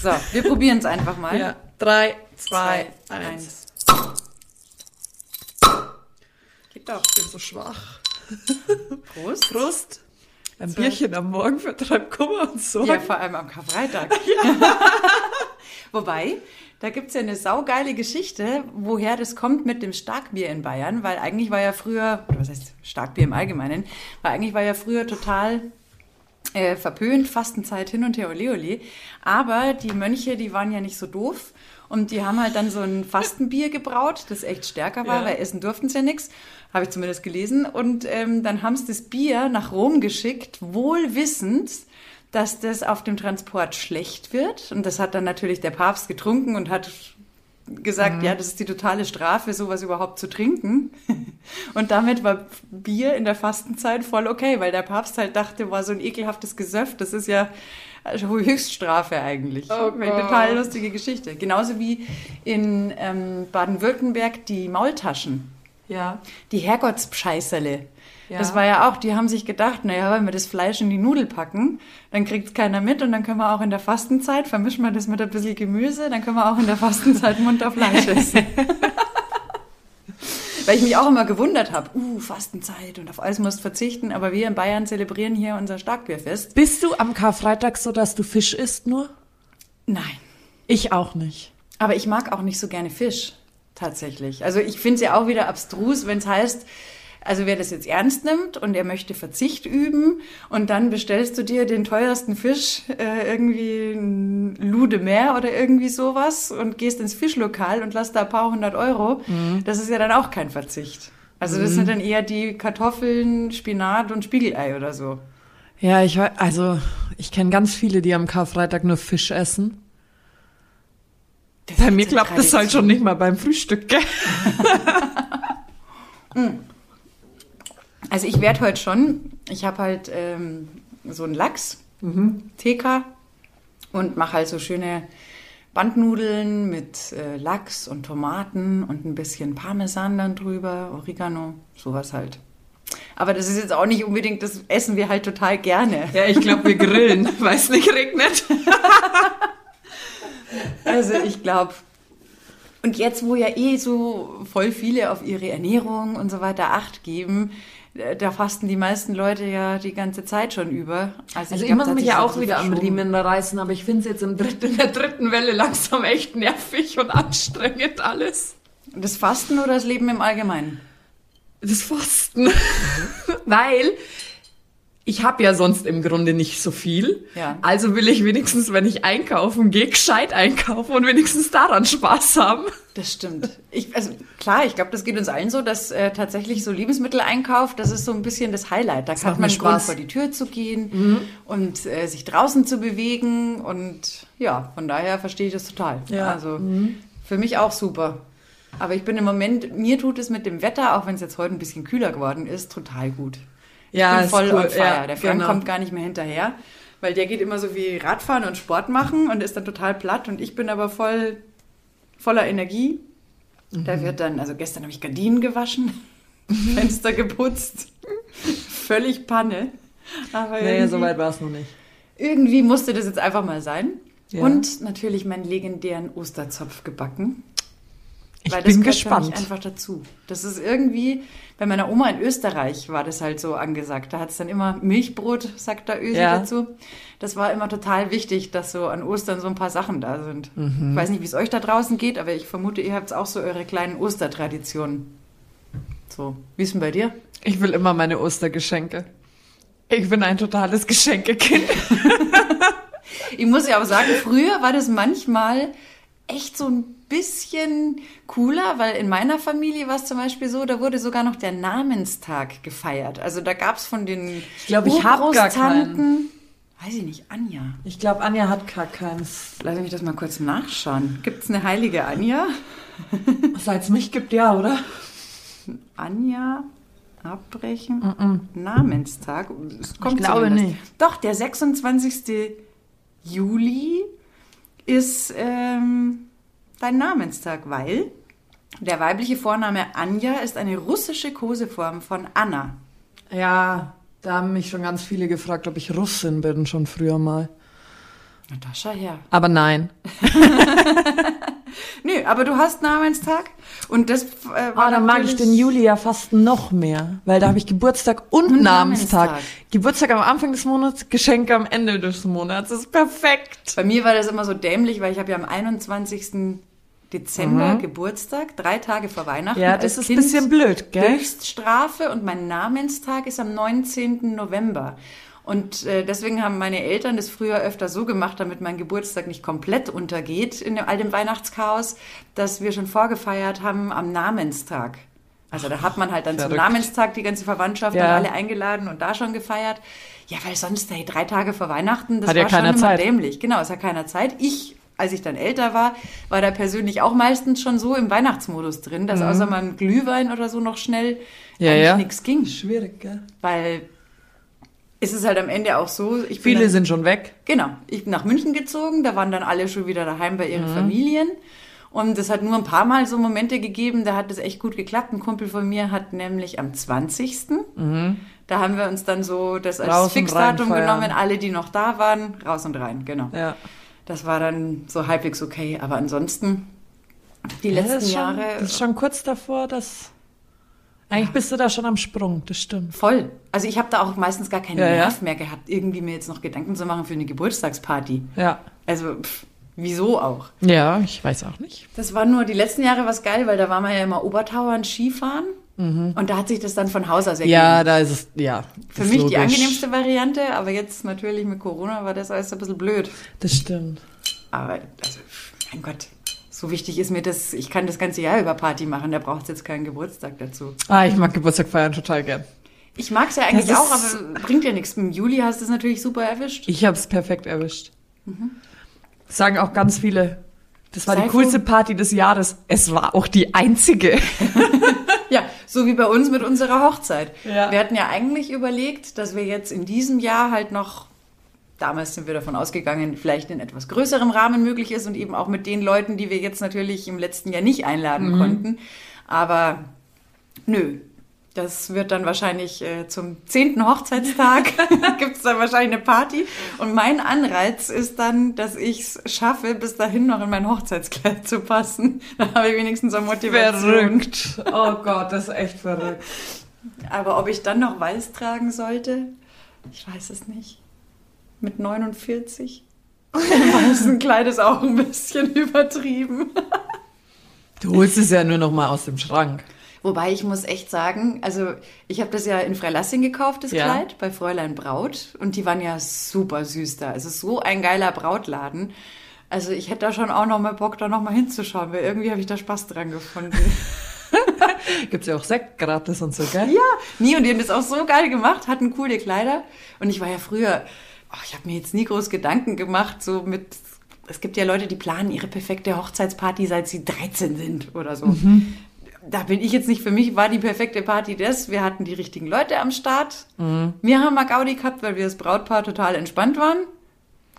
So, wir probieren es einfach mal. Ja. Drei, zwei, eins. Geht doch. Ich bin so schwach. Prost. Prost. Ein Bierchen am Morgen vertreibt Kummer und Sorgen. Ja, vor allem am Karfreitag. Wobei, da gibt's ja eine saugeile Geschichte, woher das kommt mit dem Starkbier in Bayern, weil eigentlich war ja früher, oder was heißt Starkbier im Allgemeinen, weil eigentlich war ja früher total äh, verpönt, Fastenzeit hin und her, ole ole. Aber die Mönche, die waren ja nicht so doof und die haben halt dann so ein Fastenbier gebraut, das echt stärker war, Ja. weil essen durften sie ja nix. Habe ich zumindest gelesen. Und ähm, dann haben sie das Bier nach Rom geschickt, wohl wissend, dass das auf dem Transport schlecht wird. Und das hat dann natürlich der Papst getrunken und hat gesagt, ja, das ist die totale Strafe, sowas überhaupt zu trinken. Und damit war Bier in der Fastenzeit voll okay, weil der Papst halt dachte, war so ein ekelhaftes Gesöff, das ist ja Höchststrafe eigentlich. Oh Eine total lustige Geschichte. Genauso wie in ähm, Baden-Württemberg die Maultaschen. Ja. Die Herrgottspscheißerle. Ja. Das war ja auch, die haben sich gedacht, naja, wenn wir das Fleisch in die Nudel packen, dann kriegt's keiner mit und dann können wir auch in der Fastenzeit, vermischen wir das mit ein bisschen Gemüse, dann können wir auch in der Fastenzeit munter Fleisch essen. Weil ich mich auch immer gewundert habe, uh, Fastenzeit und auf alles musst verzichten, aber wir in Bayern zelebrieren hier unser Starkbierfest. Bist du am Karfreitag so, dass du Fisch isst nur? Nein. Ich auch nicht. Aber ich mag auch nicht so gerne Fisch, tatsächlich. Also ich finde es ja auch wieder abstrus, wenn es heißt, also wer das jetzt ernst nimmt und er möchte Verzicht üben und dann bestellst du dir den teuersten Fisch, äh, irgendwie ein Lude Meer oder irgendwie sowas und gehst ins Fischlokal und lässt da ein paar hundert Euro, das ist ja dann auch kein Verzicht. Also das sind dann eher die Kartoffeln, Spinat und Spiegelei oder so. Ja, ich weiß, also ich kenne ganz viele, die am Karfreitag nur Fisch essen. Das Bei mir klappt das halt schon nicht mal beim Frühstück, gell? Also ich werde heute schon, ich habe halt ähm, so einen Lachs, TK, und mache halt so schöne Bandnudeln mit äh, Lachs und Tomaten und ein bisschen Parmesan dann drüber, Oregano, sowas halt. Aber das ist jetzt auch nicht unbedingt, das essen wir halt total gerne. Ja, ich glaube, wir grillen, weil es nicht regnet. Also ich glaube, und jetzt, wo ja eh so voll viele auf ihre Ernährung und so weiter Acht geben, da fasten die meisten Leute ja die ganze Zeit schon über. Also ich ich, da hat mich ja auch so wieder am. Riemen reißen, aber ich finde es jetzt im dritten, in der dritten Welle langsam echt nervig und anstrengend alles. Das Fasten oder das Leben im Allgemeinen? Das Fasten. Weil ich habe ja sonst im Grunde nicht so viel. Ja. Also will ich wenigstens, wenn ich einkaufen gehe, gescheit einkaufen und wenigstens daran Spaß haben. Das stimmt. Ich, also klar, ich glaube, das geht uns allen so, dass äh, tatsächlich so Lebensmitteleinkauf, das ist so ein bisschen das Highlight. Da macht hat man Spaß. vor die Tür zu gehen und äh, sich draußen zu bewegen. Und ja, von daher verstehe ich das total. Ja. Also für mich auch super. Aber ich bin im Moment, mir tut es mit dem Wetter, auch wenn es jetzt heute ein bisschen kühler geworden ist, total gut. Ja, ich bin ist voll cool. on fire. Ja, der Frank genau. kommt gar nicht mehr hinterher, weil der geht immer so wie Radfahren und Sport machen und ist dann total platt und ich bin aber voll voller Energie. Mhm. Da wird dann, also gestern habe ich Gardinen gewaschen, Fenster geputzt, völlig Panne. Aber Naja, so weit war es noch nicht. irgendwie musste das jetzt einfach mal sein. Ja. Und natürlich meinen legendären Osterzopf gebacken. Ich Weil das bin gespannt. einfach dazu. Das ist irgendwie, bei meiner Oma in Österreich war das halt so angesagt. Da hat es dann immer Milchbrot, sagt da Ösi Ja. dazu. Das war immer total wichtig, dass so an Ostern so ein paar Sachen da sind. Mhm. Ich weiß nicht, wie es euch da draußen geht, aber ich vermute, ihr habt auch so eure kleinen Ostertraditionen. So, wie ist denn bei dir? Ich will immer meine Ostergeschenke. Ich bin ein totales Geschenkekind. Ich muss ja auch sagen, früher war das manchmal echt so ein bisschen cooler, weil in meiner Familie war es zum Beispiel so, da wurde sogar noch der Namenstag gefeiert. Also da gab es von den Ich glaub, ich Urgroßtanten- weiß ich nicht, Anja. Ich glaube, Anja hat gar keins. Lass mich das mal kurz nachschauen. Gibt es eine heilige Anja? Seit es mich gibt, ja, oder? Anja abbrechen. Namenstag. Es kommt Ich glaube zumindest. nicht. Doch, der 26. Juli ist ähm, dein Namenstag, weil der weibliche Vorname Anja ist eine russische Koseform von Anna. Ja, da haben mich schon ganz viele gefragt, ob ich Russin bin, schon früher mal. Natascha her. Aber nein. Nö, aber du hast Namenstag und das äh, war Ah, dann mag ich den Juli ja fast noch mehr, weil da habe ich Geburtstag und, Und Namenstag. Namenstag. Geburtstag am Anfang des Monats, Geschenke am Ende des Monats. Das ist perfekt. Bei mir war das immer so dämlich, weil ich habe ja am 21. Dezember Geburtstag, drei Tage vor Weihnachten. Mhm. Ja, das ist ein bisschen blöd, gell? Höchststrafe und mein Namenstag ist am 19. November. Und äh, deswegen haben meine Eltern das früher öfter so gemacht, damit mein Geburtstag nicht komplett untergeht in dem, all dem Weihnachtschaos, dass wir schon vorgefeiert haben am Namenstag. Also da hat man halt dann zum Verrückt. Namenstag die ganze Verwandtschaft Ja. und alle eingeladen und da schon gefeiert. Ja, weil sonst, hey, drei Tage vor Weihnachten, das Hat ja war schon keiner immer Zeit. dämlich. Genau, es hat keiner Zeit. Ich, als ich dann älter war, war da persönlich auch meistens schon so im Weihnachtsmodus drin, dass außer mal ein Glühwein oder so noch schnell Mhm. Ja, eigentlich ja. nichts ging. Schwierig, gell? Weil es ist halt am Ende auch so, Viele dann, sind schon weg. genau, ich bin nach München gezogen, da waren dann alle schon wieder daheim bei Mhm. ihren Familien. Und es hat nur ein paar Mal so Momente gegeben, da hat es echt gut geklappt. Ein Kumpel von mir hat nämlich am 20. Da haben wir uns dann so das als Mhm. Raus Fixdatum genommen, alle, die noch da waren, raus und rein, genau. Ja. Das war dann so halbwegs okay. Aber ansonsten, die Ja, letzten das schon, Jahre. Das ist schon kurz davor, dass. Eigentlich bist du da schon am Sprung, das stimmt. Voll. Also ich habe da auch meistens gar keinen Ja, ja. Nerv mehr gehabt, irgendwie mir jetzt noch Gedanken zu machen für eine Geburtstagsparty. Ja. Also pff, wieso auch? Ja, ich weiß auch nicht. Das war nur die letzten Jahre was geil, weil da waren wir ja immer Obertauern Skifahren und da hat sich das dann von Haus aus ergeben. Mhm. Ja, da ist es, ja. für mich die logisch. angenehmste Variante, aber jetzt natürlich mit Corona war das alles ein bisschen blöd. Das stimmt. Aber also, mein Gott, so wichtig ist mir das, ich kann das ganze Jahr über Party machen, da braucht es jetzt keinen Geburtstag dazu. Ah, ich mag Geburtstag feiern total gern. Ich mag es ja eigentlich auch, aber bringt ja nichts. Im Juli hast du es natürlich super erwischt. Ich habe es perfekt erwischt. Sagen auch ganz viele. Das war Sei die coolste Party des Jahres. Es war auch die einzige. Ja, so wie bei uns mit unserer Hochzeit. Ja. Wir hatten ja eigentlich überlegt, dass wir jetzt in diesem Jahr halt noch, damals sind wir davon ausgegangen, vielleicht in etwas größerem Rahmen möglich ist und eben auch mit den Leuten, die wir jetzt natürlich im letzten Jahr nicht einladen Mhm. konnten. Aber nö. Das wird dann wahrscheinlich äh, zum zehnten Hochzeitstag gibt es dann wahrscheinlich eine Party. Und mein Anreiz ist dann, dass ich es schaffe, bis dahin noch in mein Hochzeitskleid zu passen. Dann habe ich wenigstens eine Motivation. Verrückt. Oh Gott, das ist echt verrückt. Aber ob ich dann noch weiß tragen sollte, ich weiß es nicht. Mit 49? Im weißen Kleid ist auch ein bisschen übertrieben. Du holst es ja nur noch mal aus dem Schrank. Wobei ich muss echt sagen, also ich habe das ja in Freilassing gekauft, das Ja. Kleid, bei Fräulein Braut. Und die waren ja super süß da. Es ist so ein geiler Brautladen. Also ich hätte da schon auch noch mal Bock, da noch mal hinzuschauen, weil irgendwie habe ich da Spaß dran gefunden. Gibt's ja auch Sekt gratis und so, gell? Ja, nie und die haben das auch so geil gemacht, hatten coole Kleider. Und ich war ja früher, oh, ich habe mir jetzt nie groß Gedanken gemacht, so mit, es gibt ja Leute, die planen ihre perfekte Hochzeitsparty, seit sie 13 sind oder so. Da bin ich jetzt nicht, für mich war die perfekte Party das, wir hatten die richtigen Leute am Start. Wir haben mal Gaudi gehabt, weil wir das Brautpaar total entspannt waren.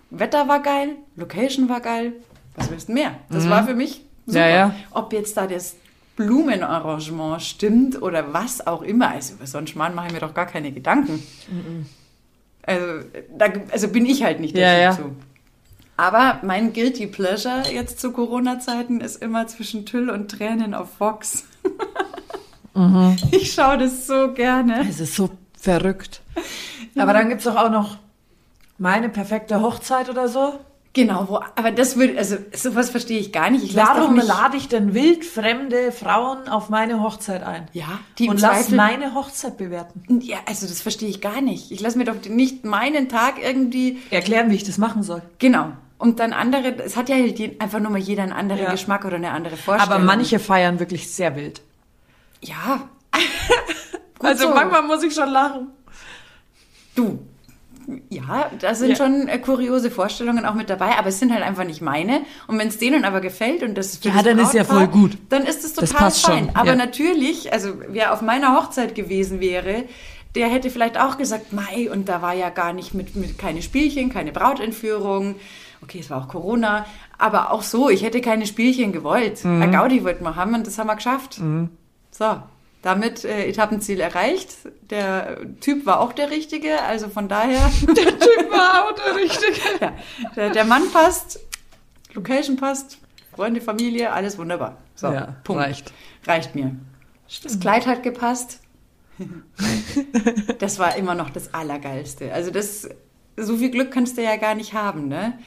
Wetter war geil, Location war geil. Was willst du mehr? Das war für mich super. Ja, ja. Ob jetzt da das Blumenarrangement stimmt oder was auch immer. Also über so einen Schmarrn mache ich mir doch gar keine Gedanken. Also, da, also bin ich halt nicht der Ja, Typ ja. zu. Aber mein Guilty Pleasure jetzt zu Corona-Zeiten ist immer zwischen Tüll und Tränen auf Fox. Mhm. Ich schaue das so gerne. Es ist so verrückt. Aber dann gibt's doch auch noch meine perfekte Hochzeit oder so. Genau, wo, aber das würde, also sowas verstehe ich gar nicht. Ich Warum nicht, lade ich denn wildfremde Frauen auf meine Hochzeit ein? Ja, die und lass Zweifel- meine Hochzeit bewerten. Ja, also das verstehe ich gar nicht. Ich lasse mir doch nicht meinen Tag irgendwie Erklären, wie ich das machen soll. Genau. Und dann andere, es hat ja je- einfach nur mal jeder einen anderen Ja. Geschmack oder eine andere Vorstellung. Aber manche feiern wirklich sehr wild. Ja. Also so. manchmal muss ich schon lachen. Du. Ja, da sind Ja. schon äh, kuriose Vorstellungen auch mit dabei, aber es sind halt einfach nicht meine. Und wenn es denen aber gefällt und das für Ja, dann ist ja Brautpaar, voll gut. Dann ist es Das total passt schon, fein. Aber ja. natürlich, also wer auf meiner Hochzeit gewesen wäre, der hätte vielleicht auch gesagt, Mai, und da war ja gar nicht mit, mit keine Spielchen, keine Brautentführung. Okay, es war auch Corona, aber auch so, ich hätte keine Spielchen gewollt. Mhm. Ein Gaudi wollten wir haben und das haben wir geschafft. So. Damit äh, Etappenziel erreicht. Der Typ war auch der Richtige, also von daher. Der Typ war auch der Richtige. ja, der, der Mann passt, Location passt, Freunde, Familie, alles wunderbar. So, Ja, Punkt. reicht. Reicht mir. Das Kleid hat gepasst. Das war immer noch das Allergeilste. Also das, so viel Glück kannst du ja gar nicht haben, ne?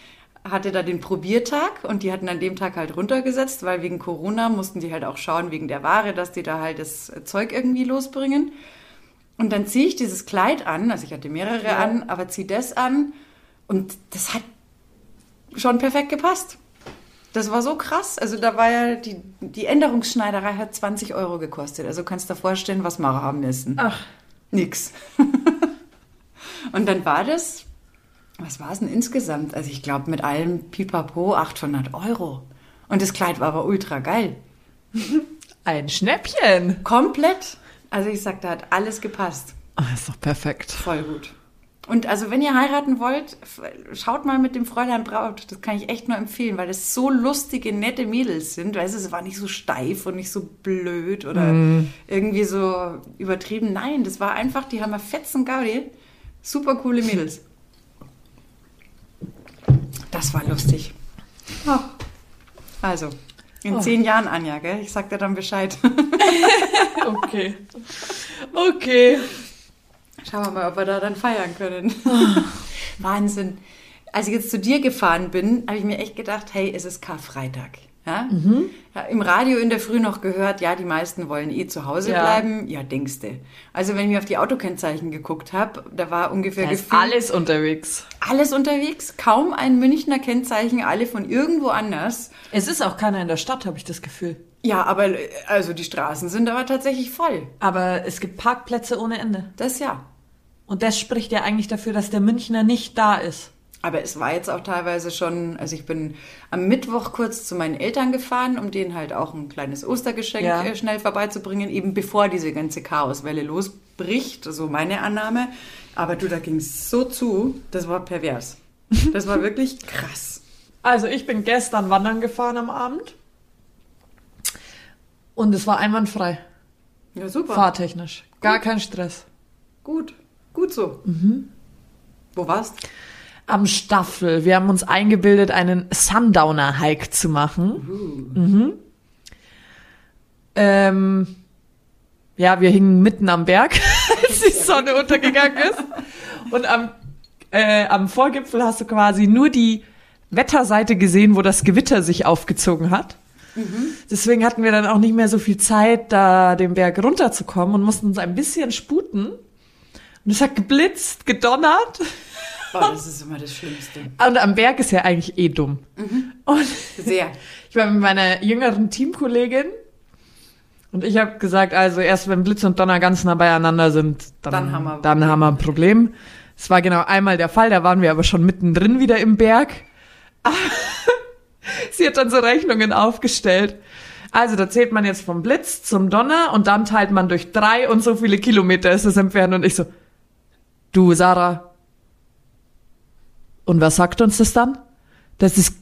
Hatte da den Probiertag und die hatten an dem Tag halt runtergesetzt, weil wegen Corona mussten die halt auch schauen, wegen der Ware, dass die da halt das Zeug irgendwie losbringen. Und dann ziehe ich dieses Kleid an, also ich hatte mehrere Ja. an, aber ziehe das an und das hat schon perfekt gepasst. Das war so krass. Also da war ja die, die Änderungsschneiderei hat 20 Euro gekostet. Also kannst du dir vorstellen, was wir haben müssen. Ach, Nix. und dann war das, was war es denn insgesamt? Also ich glaube mit allem Pipapo 800 Euro. Und das Kleid war aber ultra geil. ein Schnäppchen. Komplett. Also ich sag, da hat alles gepasst. Ah, ist doch perfekt. Voll gut. Und also wenn ihr heiraten wollt, schaut mal mit dem Fräulein Braut. Das kann ich echt nur empfehlen, weil das so lustige, nette Mädels sind. Weißt du, es war nicht so steif und nicht so blöd oder irgendwie so übertrieben. Nein, das war einfach, die haben eine fetzen Gaudi. Super coole Mädels. Das war lustig. Oh. Also, in Oh. zehn Jahren, Anja, gell? Ich sag dir dann Bescheid. Okay. Okay. Schauen wir mal, ob wir da dann feiern können. Wahnsinn. Als ich jetzt zu dir gefahren bin, habe ich mir echt gedacht, hey, es ist Karfreitag. Ja? Ja, Im Radio in der Früh noch gehört, ja, die meisten wollen eh zu Hause Ja. bleiben. Ja, denkste. Also wenn ich mir auf die Autokennzeichen geguckt habe, da war ungefähr Da gefühlt alles unterwegs. alles unterwegs, kaum ein Münchner Kennzeichen, alle von irgendwo anders. Es ist auch keiner in der Stadt, habe ich das Gefühl. Ja, aber äh, also die Straßen sind aber tatsächlich voll. Aber es gibt Parkplätze ohne Ende. Das ja. Und das spricht ja eigentlich dafür, dass der Münchner nicht da ist. Aber es war jetzt auch teilweise schon, also ich bin am Mittwoch kurz zu meinen Eltern gefahren, um denen halt auch ein kleines Ostergeschenk Ja. äh, schnell vorbeizubringen, eben bevor diese ganze Chaoswelle losbricht, so meine Annahme. Aber du, da ging es so zu, das war pervers. Das war wirklich krass. Also ich bin gestern wandern gefahren am Abend. Und es war einwandfrei. Ja, super. Fahrtechnisch. Gar kein Stress. Gut, gut so. Mhm. Wo warst? Am Staffel. Wir haben uns eingebildet, einen Sundowner-Hike zu machen. Mhm. Ähm, ja, wir hingen mitten am Berg, als die Sonne untergegangen ist. Und am, äh, am Vorgipfel hast du quasi nur die Wetterseite gesehen, wo das Gewitter sich aufgezogen hat. Deswegen hatten wir dann auch nicht mehr so viel Zeit, da den Berg runterzukommen und mussten uns ein bisschen sputen. Und es hat geblitzt, gedonnert. Oh, das ist immer das Schlimmste. Und am Berg ist ja eigentlich eh dumm. Und Sehr. ich war mit meiner jüngeren Teamkollegin und ich habe gesagt, also erst wenn Blitz und Donner ganz nah beieinander sind, dann, Dann haben wir ein dann haben wir ein Problem. Es war genau einmal der Fall, da waren wir aber schon mittendrin wieder im Berg. Sie hat dann so Rechnungen aufgestellt. Also da zählt man jetzt vom Blitz zum Donner und dann teilt man durch drei und so viele Kilometer ist es entfernt. Und ich so, du Sarah, und was sagt uns das dann? Dass das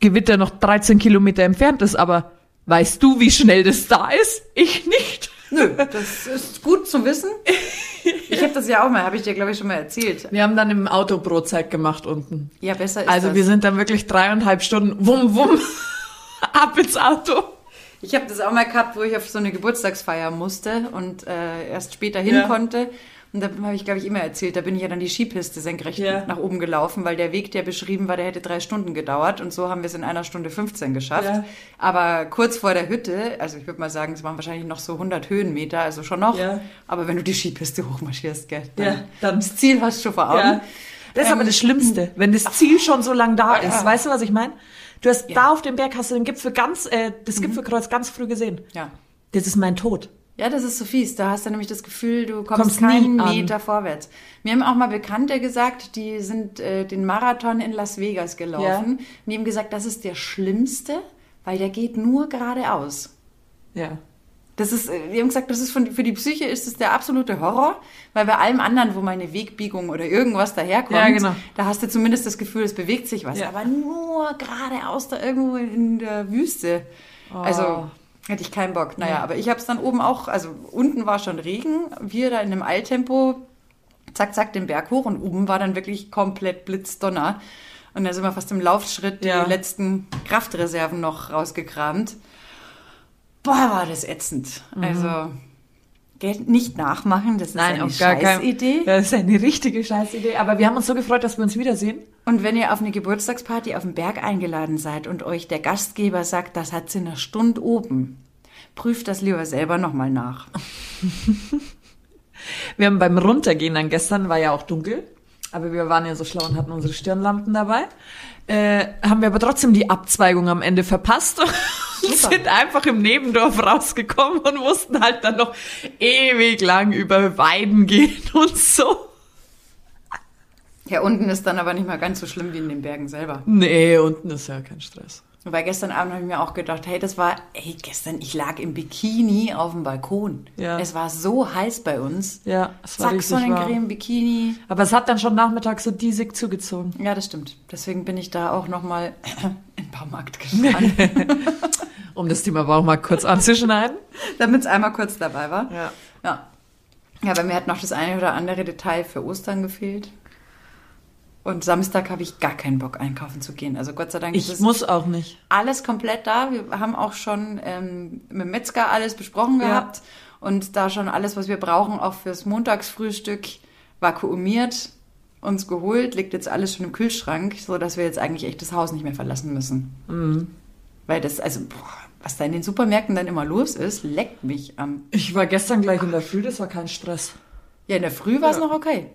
Gewitter noch 13 Kilometer entfernt ist, aber weißt du, wie schnell das da ist? Ich nicht. Nö, das ist gut zu wissen. Ich habe das ja auch mal, habe ich dir, glaube ich, schon mal erzählt. Wir haben dann im Auto Brotzeit gemacht unten. Ja, besser ist Also das. wir sind dann wirklich dreieinhalb Stunden wum wum ab ins Auto. Ich habe das auch mal gehabt, wo ich auf so eine Geburtstagsfeier musste und äh, erst später hin Ja. konnte. Und da habe ich, glaube ich, immer erzählt, da bin ich ja dann die Skipiste senkrecht Ja. nach oben gelaufen, weil der Weg, der beschrieben war, der hätte drei Stunden gedauert. Und so haben wir es in einer Stunde 15 geschafft. Ja. Aber kurz vor der Hütte, also ich würde mal sagen, es waren wahrscheinlich noch so 100 Höhenmeter, also schon noch. Ja. Aber wenn du die Skipiste hochmarschierst, gell, dann, Ja, dann- das Ziel hast du schon vor Augen. Das ist Ähm, aber das Schlimmste, wenn das Ziel schon so lang da ist. Weißt du, was ich meine? Du hast Ja. da auf dem Berg hast du den Gipfel ganz, äh, das Gipfelkreuz ganz früh gesehen. Ja. Das ist mein Tod. Ja, das ist so fies. Da hast du nämlich das Gefühl, du kommst, Kommst keinen. Meter vorwärts. Mir haben auch mal Bekannte gesagt, die sind äh, den Marathon in Las Vegas gelaufen. Ja. Und die haben gesagt, das ist der schlimmste, weil der geht nur geradeaus. Ja. Das ist, äh, die haben gesagt, das ist von, für die Psyche ist es der absolute Horror, weil bei allem anderen, wo mal eine Wegbiegung oder irgendwas daherkommt, Ja, genau. da hast du zumindest das Gefühl, es bewegt sich was. Ja. Aber nur geradeaus da irgendwo in der Wüste. Also, Hätte ich keinen Bock. Naja, aber ich habe es dann oben auch, also unten war schon Regen, wir da in einem Eiltempo, zack, zack, den Berg hoch und oben war dann wirklich komplett Blitzdonner. Und da sind wir fast im Laufschritt Ja. die letzten Kraftreserven noch rausgekramt. Boah, war das ätzend. Also, gell, nicht nachmachen, das ist eine Scheißidee. Das ist eine richtige Scheißidee. Aber wir haben uns so gefreut, dass wir uns wiedersehen. Und wenn ihr auf eine Geburtstagsparty auf den Berg eingeladen seid und euch der Gastgeber sagt, das hat sie eine Stunde oben, prüft das lieber selber nochmal nach. Wir haben beim Runtergehen dann gestern, war ja auch dunkel, aber wir waren ja so schlau und hatten unsere Stirnlampen dabei. Äh, haben wir aber trotzdem die Abzweigung am Ende verpasst und sind einfach im Nebendorf rausgekommen und mussten halt dann noch ewig lang über Weiden gehen und so. Ja, unten ist dann aber nicht mal ganz so schlimm wie in den Bergen selber. Nee, unten ist ja kein Stress. Weil gestern Abend habe ich mir auch gedacht, hey, das war, hey, gestern, ich lag im Bikini auf dem Balkon. Ja. Es war so heiß bei uns. Ja, es war Zack, richtig. Sonnencreme, Bikini. Aber es hat dann schon nachmittags so diesig zugezogen. Ja, das stimmt. Deswegen bin ich da auch nochmal in den Baumarkt gefahren, Um das Thema Baumarkt kurz anzuschneiden. damit es einmal kurz dabei war. Ja. Ja. Ja, bei mir hat noch das eine oder andere Detail für Ostern gefehlt. Und Samstag habe ich gar keinen Bock, einkaufen zu gehen. Also Gott sei Dank ist Ich muss auch nicht. alles komplett da. Wir haben auch schon ähm, mit Metzger alles besprochen Ja. gehabt. Und da schon alles, was wir brauchen, auch fürs Montagsfrühstück vakuumiert, uns geholt, liegt jetzt alles schon im Kühlschrank, so dass wir jetzt eigentlich echt das Haus nicht mehr verlassen müssen. Mhm. Weil das, also, boah, was da in den Supermärkten dann immer los ist, leckt mich am Ich war gestern gleich in der Früh, das war kein Stress. Ja, in der Früh war es Ja. noch okay.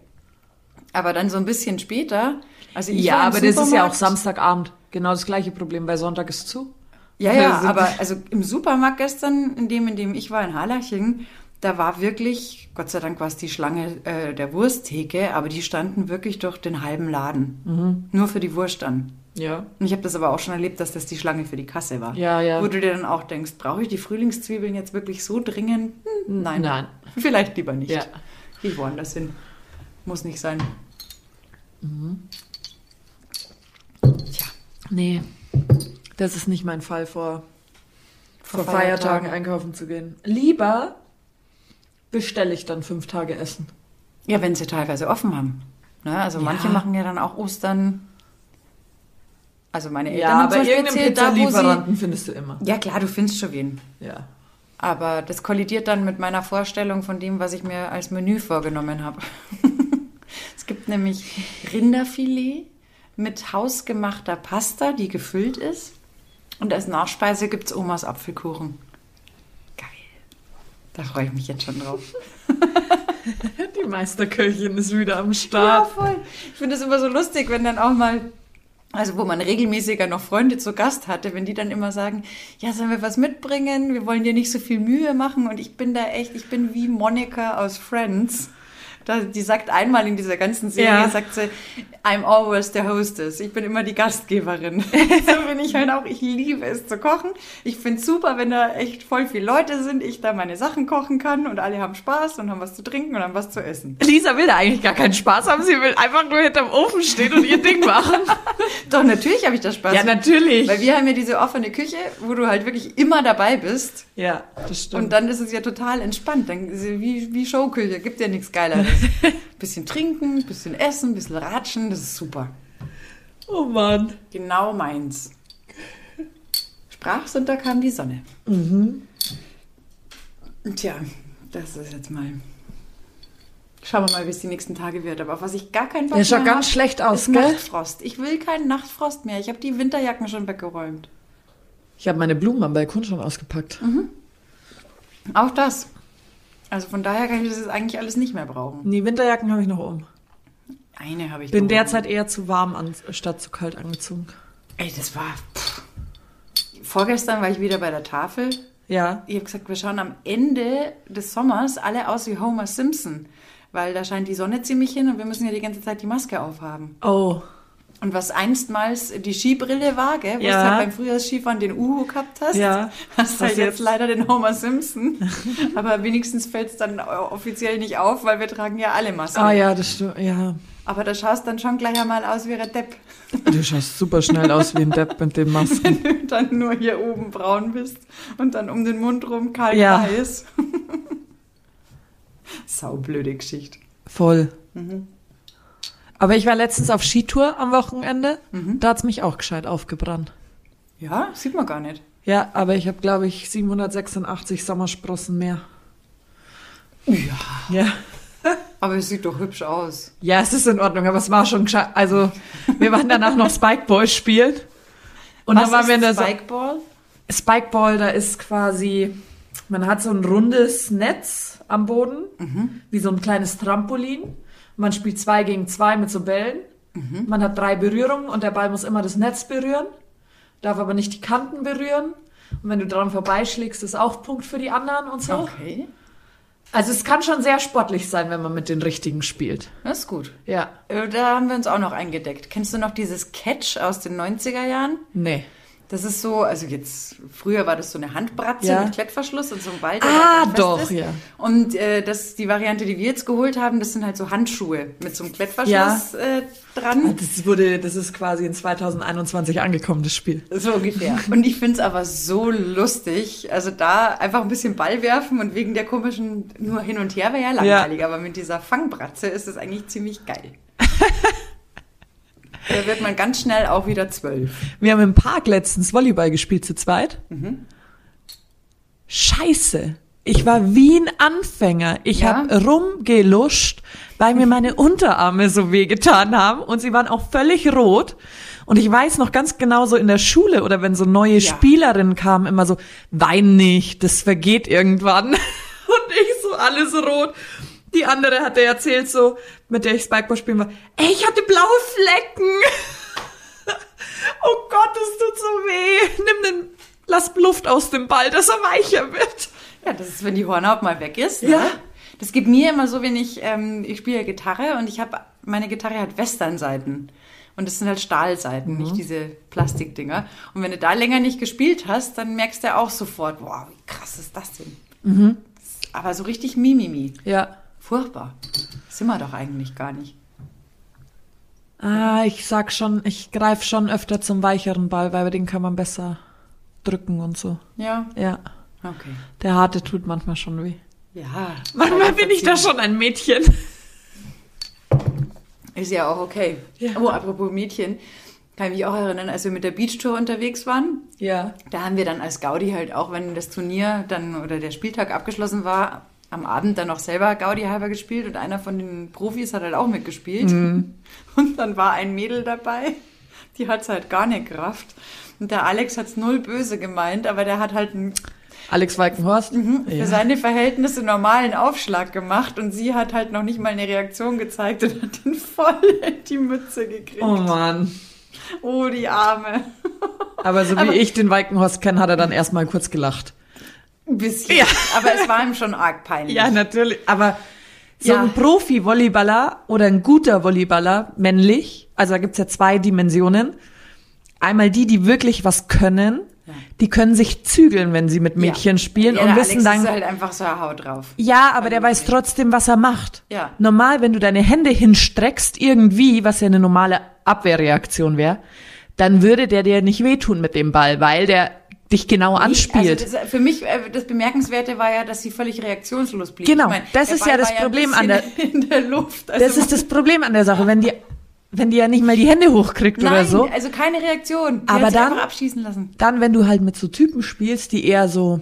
Aber dann so ein bisschen später. Also ich ja, aber das ist ja auch Samstagabend. Genau das gleiche Problem, weil Sonntag ist zu. Ja, ja, Also- aber also im Supermarkt gestern, in dem, in dem ich war, in Harlaching, da war wirklich, Gott sei Dank war es die Schlange äh, der Wursttheke, aber die standen wirklich durch den halben Laden. Mhm. Nur für die Wurst dann. Ja. Und ich habe das aber auch schon erlebt, dass das die Schlange für die Kasse war. Ja, ja. Wo du dir dann auch denkst, brauche ich die Frühlingszwiebeln jetzt wirklich so dringend? Hm, nein. Nein. Vielleicht lieber nicht. Ja. Geh woanders hin. Muss nicht sein. Tja, Nee. Das ist nicht mein Fall, vor, vor Vor Feiertagen. Feiertagen einkaufen zu gehen. Lieber bestelle ich dann fünf Tage Essen. Ja, wenn sie teilweise offen haben. Ne? Also Ja. manche machen ja dann auch Ostern. Also meine Eltern Ja, haben aber zum Beispiel erzählt, da wo Pizzalieferanten findest du immer. sie... Ja klar, du findest schon wen. Ja. Aber das kollidiert dann mit meiner Vorstellung von dem, was ich mir als Menü vorgenommen habe. es gibt nämlich Rinderfilet mit hausgemachter Pasta, die gefüllt ist. Und als Nachspeise gibt's Omas Apfelkuchen. Geil. Da freue ich mich jetzt schon drauf. Die Meisterköchin ist wieder am Ja, Start. voll. Ich finde es immer so lustig, wenn dann auch mal, also wo man regelmäßiger noch Freunde zu Gast hatte, wenn die dann immer sagen, ja, sollen wir was mitbringen? Wir wollen dir nicht so viel Mühe machen. Und ich bin da echt, ich bin wie Monika aus Friends. Da, die sagt einmal in dieser ganzen Serie, Ja. sagt sie, I'm always the hostess. Ich bin immer die Gastgeberin. so bin ich halt auch. Ich liebe es zu kochen. Ich finde es super, wenn da echt voll viele Leute sind, ich da meine Sachen kochen kann und alle haben Spaß und haben was zu trinken und haben was zu essen. Lisa will da eigentlich gar keinen Spaß haben. Sie will einfach nur hinterm Ofen stehen und ihr Ding machen. Doch, natürlich habe ich da Spaß. ja, natürlich. Weil wir haben ja diese offene Küche, wo du halt wirklich immer dabei bist. ja, das stimmt. Und dann ist es ja total entspannt. Dann wie, wie Showküche, gibt ja nichts Geileres. bisschen trinken, bisschen essen, bisschen ratschen, das ist super. oh Mann. Genau meins. Sprach's und da kam die Sonne. Tja, das ist jetzt mal. Schauen wir mal, wie es die nächsten Tage wird. Aber auf was ich gar keinen Bock Der schaut mehr ganz hab, schlecht aus, ist gell? Nachtfrost. Ich will keinen Nachtfrost mehr. Ich habe die Winterjacken schon weggeräumt. Ich habe meine Blumen am Balkon schon ausgepackt. Auch das. Also von daher kann ich das jetzt eigentlich alles nicht mehr brauchen. Die Winterjacken habe ich noch um. Eine habe ich Bin derzeit eher zu warm an, statt zu kalt angezogen. Ey, das war. Pff. Vorgestern war ich wieder bei der Tafel. Ja. Ich habe gesagt, wir schauen am Ende des Sommers alle aus wie Homer Simpson. Weil da scheint die Sonne ziemlich hin und wir müssen ja die ganze Zeit die Maske aufhaben. Oh. Und was einstmals die Skibrille war, gell, wo Ja. du halt beim Frühjahrsskifahren den Uhu gehabt hast, Ja. hast halt jetzt jetzt? leider den Homer Simpson. Aber wenigstens fällt es dann offiziell nicht auf, weil wir tragen ja alle Masken. Ah ja, das stimmt. Ja. Aber da schaust dann schon gleich einmal aus wie ein Depp, Du schaust super schnell aus wie ein Depp mit den Masken. wenn du dann nur hier oben braun bist und dann um den Mund rum kalt Ja. weiß. Saublöde Geschichte. Voll. Aber ich war letztens auf Skitour am Wochenende. Da hat's mich auch gescheit aufgebrannt. Ja, sieht man gar nicht. Ja, aber ich habe, glaube ich, 786 Sommersprossen mehr. Ja. Ja. Aber es sieht doch hübsch aus. Ja, es ist in Ordnung, aber es war schon gescheit. Also, wir waren danach noch Spikeball spielen. Und Was dann waren ist wir in der so Spikeball? Spikeball, da ist quasi, man hat so ein rundes Netz am Boden, wie so ein kleines Trampolin. Man spielt zwei gegen zwei mit so Bällen. Man hat drei Berührungen und der Ball muss immer das Netz berühren, darf aber nicht die Kanten berühren. Und wenn du dran vorbeischlägst, ist auch Punkt für die anderen und so. Okay, Also es kann schon sehr sportlich sein, wenn man mit den Richtigen spielt. das ist gut. Ja. Äh, Da haben wir uns auch noch eingedeckt. Kennst du noch dieses Catch aus den 90er Jahren? Nee. Das ist so, also jetzt, früher war das so eine Handbratze Ja. mit Klettverschluss und so ein Ball, Ah, doch, ist. ja. Und äh, das, die Variante, die wir jetzt geholt haben, das sind halt so Handschuhe mit so einem Klettverschluss äh, dran. Das wurde, das ist quasi in 2021 angekommen, das Spiel. So ungefähr. Und ich find's aber so lustig. Also da einfach ein bisschen Ball werfen und wegen der komischen nur hin und her wäre ja langweilig. Aber mit dieser Fangbratze ist es eigentlich ziemlich geil. da wird man ganz schnell auch wieder zwölf. Wir haben im Park letztens Volleyball gespielt zu zweit. Scheiße. Ich war wie ein Anfänger. Ich Ja? habe rumgeluscht, weil mir meine Unterarme so wehgetan haben und sie waren auch völlig rot. Und ich weiß noch ganz genau so in der Schule oder wenn so neue Ja. Spielerinnen kamen, immer so, wein nicht, das vergeht irgendwann. Und ich so alles rot. Die andere hatte erzählt so, mit der ich Spikeball spielen war, ey, ich hatte blaue Flecken. Oh Gott, das tut so weh. Nimm den, lass Luft aus dem Ball, dass er weicher wird. Ja, das ist, wenn die Hornhaut mal weg ist. Ja. Ne? Das gibt mir immer so, wenn ich, ähm, ich spiele ja Gitarre und ich habe, meine Gitarre hat Westernseiten. Und das sind halt Stahlseiten, nicht diese Plastikdinger. Und wenn du da länger nicht gespielt hast, dann merkst du auch sofort, wow, wie krass ist das denn? Aber so richtig Mimimi. Ja. Furchtbar. Sind wir doch eigentlich gar nicht. Ah, ich sag schon, ich greife schon öfter zum weicheren Ball, weil den kann man besser drücken und so. Ja, Ja. okay. Der harte tut manchmal schon weh. Ja. Manchmal bin ich da schon ein Mädchen. Ist ja auch okay. Ja. Oh, apropos Mädchen. Kann ich mich auch erinnern, als wir mit der Beachtour unterwegs waren. Ja. Da haben wir dann als Gaudi halt auch, wenn das Turnier dann oder der Spieltag abgeschlossen war, am Abend dann noch selber Gaudi halber gespielt und einer von den Profis hat halt auch mitgespielt. Und dann war ein Mädel dabei, die hat's halt gar nicht gerafft. Und der Alex hat's null böse gemeint, aber der hat halt einen, Alex Walkenhorst. für Ja. seine Verhältnisse normalen Aufschlag gemacht und sie hat halt noch nicht mal eine Reaktion gezeigt und hat ihn voll in die Mütze gekriegt. Oh Mann. Oh, die Arme. Aber so wie Aber- ich den Walkenhorst kenne, hat er dann erstmal kurz gelacht. Ein bisschen. Ja. Aber es war ihm schon arg peinlich. Ja, natürlich. Aber so Ja. ein Profi-Volleyballer oder ein guter Volleyballer, männlich, also da gibt's ja zwei Dimensionen. Einmal die, die wirklich was können, Ja. die können sich zügeln, wenn sie mit Mädchen spielen ja, und wissen Alex dann, ist halt einfach so eine Haut drauf. ja, aber der weiß trotzdem, was er macht. Ja. Normal, wenn du deine Hände hinstreckst, irgendwie, was ja eine normale Abwehrreaktion wäre, dann würde der dir nicht wehtun mit dem Ball, weil der dich genau anspielt. Also das, für mich, äh, das Bemerkenswerte war ja, dass sie völlig reaktionslos blieb. Genau, Ich mein, das der ist Ball ja das Problem an bisschen In der Luft. Also das ist das Problem an der Sache, wenn die, wenn die ja nicht mal die Hände hochkriegt Nein, oder so. also keine Reaktion. Die Aber dann- abschießen lassen. Dann, wenn du halt mit so Typen spielst, die eher so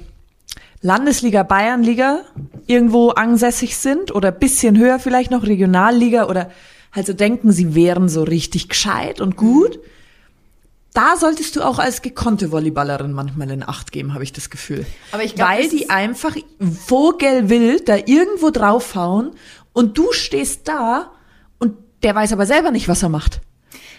Landesliga, Bayernliga irgendwo ansässig sind oder bisschen höher vielleicht noch Regionalliga oder halt so denken, sie wären so richtig gescheit und gut. Da solltest du auch als gekonnte Volleyballerin manchmal in Acht geben, habe ich das Gefühl. Aber ich glaub, Weil die einfach vogelwild da irgendwo draufhauen und du stehst da und der weiß aber selber nicht, was er macht.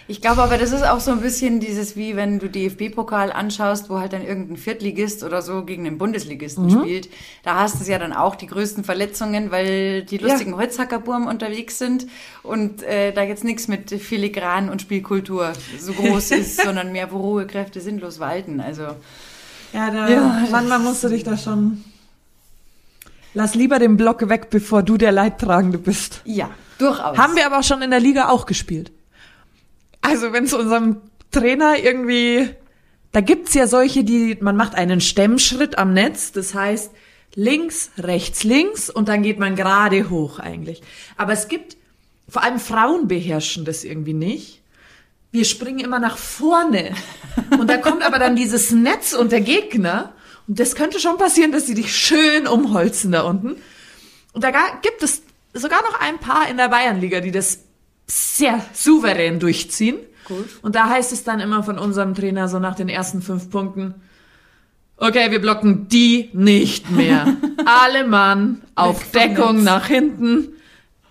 Ich glaube aber, das ist auch so ein bisschen dieses, wie wenn du DFB-Pokal anschaust, wo halt dann irgendein Viertligist oder so gegen den Bundesligisten Mhm. spielt. Da hast du ja dann auch die größten Verletzungen, weil die lustigen Holzhackerburm unterwegs sind und äh, da jetzt nichts mit Filigran und Spielkultur so groß ist, sondern mehr, wo Ruhekräfte sinnlos walten. Also Ja, da, Ja, manchmal musst du dich da schon. Lass lieber den Block weg, bevor du der Leidtragende bist. ja, durchaus. Haben wir aber auch schon in der Liga auch gespielt. Also wenn es unserem Trainer irgendwie, da gibt's ja solche, die, man macht einen Stemmschritt am Netz, das heißt links, rechts, links und dann geht man gerade hoch eigentlich. Aber es gibt, vor allem Frauen beherrschen das irgendwie nicht. Wir springen immer nach vorne. Und da kommt aber dann dieses Netz und der Gegner. Und das könnte schon passieren, dass sie dich schön umholzen da unten. Und da gibt es sogar noch ein paar in der Bayernliga, die das sehr souverän durchziehen. Gut. Und da heißt es dann immer von unserem Trainer so nach den ersten fünf Punkten, okay, wir blocken die nicht mehr. Alle Mann auf Deckung nach hinten.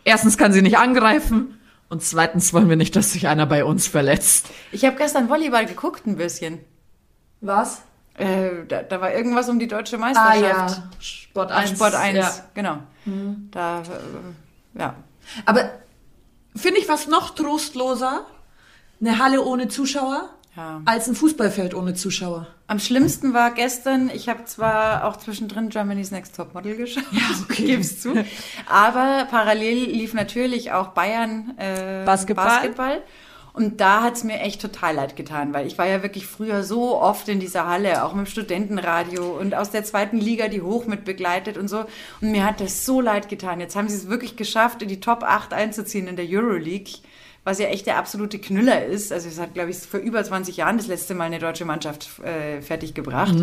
Erstens kann sie nicht angreifen und zweitens wollen wir nicht, dass sich einer bei uns verletzt. Ich habe gestern Volleyball geguckt ein bisschen. Was? Äh, da, da war irgendwas um die deutsche Ah Meisterschaft. ja, Sport Ach, 1. Sport 1, Ja. genau. Da, äh, ja. Aber finde ich was noch trostloser, eine Halle ohne Zuschauer, Ja. als ein Fußballfeld ohne Zuschauer. Am schlimmsten war gestern, ich habe zwar auch zwischendrin Germany's Next Topmodel geschaut, ja, okay. gib's zu, aber parallel lief natürlich auch Bayern äh, Basketball. Basketball. Und da hat's mir echt total leid getan, weil ich war ja wirklich früher so oft in dieser Halle, auch mit dem Studentenradio und aus der zweiten Liga die hoch mit begleitet und so. Und mir hat das so leid getan. Jetzt haben sie es wirklich geschafft, in die Top 8 einzuziehen in der Euroleague, was ja echt der absolute Knüller ist. Also es hat, glaube ich, vor über 20 Jahren das letzte Mal eine deutsche Mannschaft äh, fertiggebracht.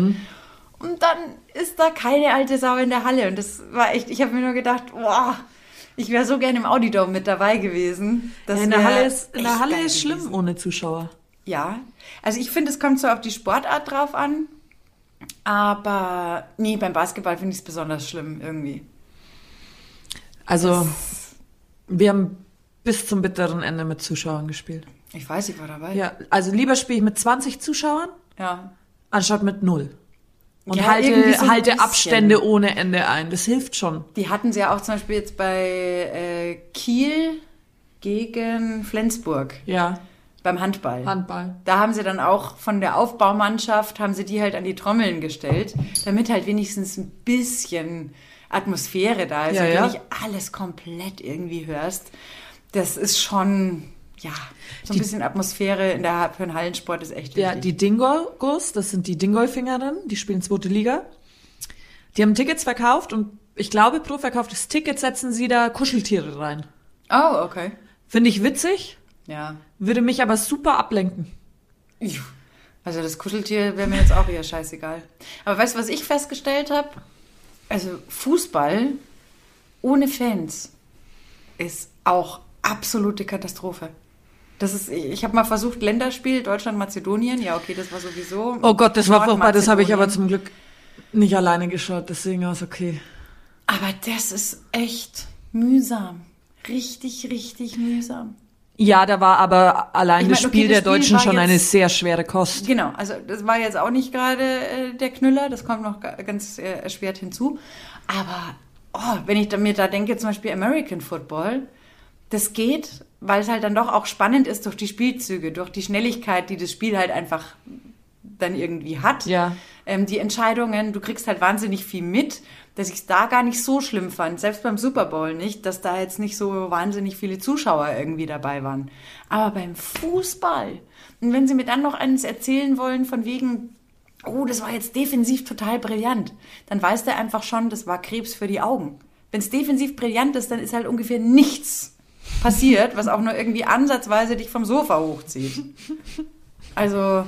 Und dann ist da keine alte Sau in der Halle. Und das war echt, ich habe mir nur gedacht, boah, ich wäre so gerne im Audidome mit dabei gewesen. Das in der Halle ist, in der Halle ist schlimm gewesen. ohne Zuschauer. Ja, also ich finde, es kommt so auf die Sportart drauf an. Aber nee, beim Basketball finde ich es besonders schlimm irgendwie. Also, wir haben bis zum bitteren Ende mit Zuschauern gespielt. Ich weiß, ich war dabei. Ja, also lieber spiele ich mit 20 Zuschauern, ja. anstatt mit null. Und Ja, halte, so halte. Abstände ohne Ende ein. Das hilft schon. Die hatten sie ja auch zum Beispiel jetzt bei äh, Kiel gegen Flensburg Ja, beim Handball. Handball. Da haben sie dann auch von der Aufbaumannschaft, haben sie die halt an die Trommeln gestellt, damit halt wenigstens ein bisschen Atmosphäre da ist Ja, und ja. du nicht alles komplett irgendwie hörst. Das ist schon, ja, so ein bisschen Atmosphäre in der, für den Hallensport ist echt wichtig. Ja, die Dingolgos, das sind die Dingolfingerinnen, die spielen zweite Liga. Die haben Tickets verkauft und ich glaube, pro verkauftes Ticket setzen sie da Kuscheltiere rein. oh, okay. Finde ich witzig, Ja. würde mich aber super ablenken. Also das Kuscheltier wäre mir jetzt auch eher scheißegal. Aber weißt du, was ich festgestellt habe? Also Fußball ohne Fans ist auch absolute Katastrophe. Das ist, ich habe mal versucht, Länderspiel, Deutschland, Mazedonien. Ja, okay, das war sowieso. Oh Gott, das war furchtbar, das habe ich aber zum Glück nicht alleine geschaut, deswegen war es okay. Aber das ist echt mühsam. Richtig, richtig mühsam. Ja, da war aber allein Ich das mein, okay, Spiel das der Spiel Deutschen schon eine jetzt- sehr schwere Kost. Genau, also das war jetzt auch nicht gerade äh, der Knüller, das kommt noch ga- ganz äh, erschwert hinzu. Aber oh, wenn ich da, mir da denke, zum Beispiel American Football, das geht, weil es halt dann doch auch spannend ist durch die Spielzüge, durch die Schnelligkeit, die das Spiel halt einfach dann irgendwie hat. Ja. Ähm, die Entscheidungen, du kriegst halt wahnsinnig viel mit, dass ich es da gar nicht so schlimm fand, selbst beim Super Bowl nicht, dass da jetzt nicht so wahnsinnig viele Zuschauer irgendwie dabei waren. Aber beim Fußball, und wenn sie mir dann noch eines erzählen wollen von wegen, oh, das war jetzt defensiv total brillant, dann weiß der einfach schon, das war Krebs für die Augen. Wenn es defensiv brillant ist, dann ist halt ungefähr nichts passiert, was auch nur irgendwie ansatzweise dich vom Sofa hochzieht. Also,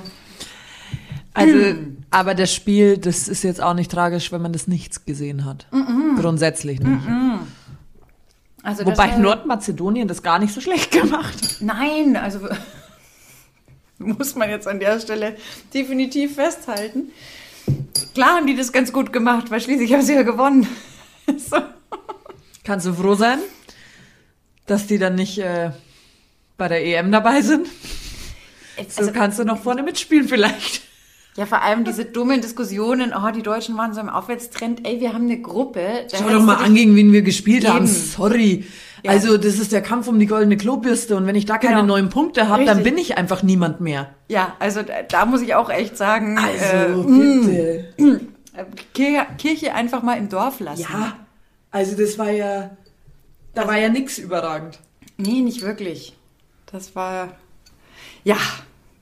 Also, Hm. aber das Spiel, das ist jetzt auch nicht tragisch, wenn man das nichts gesehen hat. Grundsätzlich nicht. also das Wobei war- Nordmazedonien das gar nicht so schlecht gemacht. Nein, also muss man jetzt an der Stelle definitiv festhalten. Klar haben die das ganz gut gemacht, weil schließlich haben sie ja gewonnen. so. Kannst du froh sein, dass die dann nicht äh, bei der EM dabei sind? so also, kannst du noch vorne mitspielen vielleicht. Ja, vor allem diese dummen Diskussionen, oh, die Deutschen waren so im Aufwärtstrend. Ey, wir haben eine Gruppe. Schau doch mal an, gegen wen wir gespielt eben. haben. Sorry. Ja. Also das ist der Kampf um die goldene Klobürste und wenn ich da keine genau. neuen Punkte habe, dann bin ich einfach niemand mehr. Ja, also da, da muss ich auch echt sagen. Also äh, bitte. Kirche, Kirche einfach mal im Dorf lassen. Ja, also das war ja, da war ja nix überragend. Nee, nicht wirklich. Das war, ja,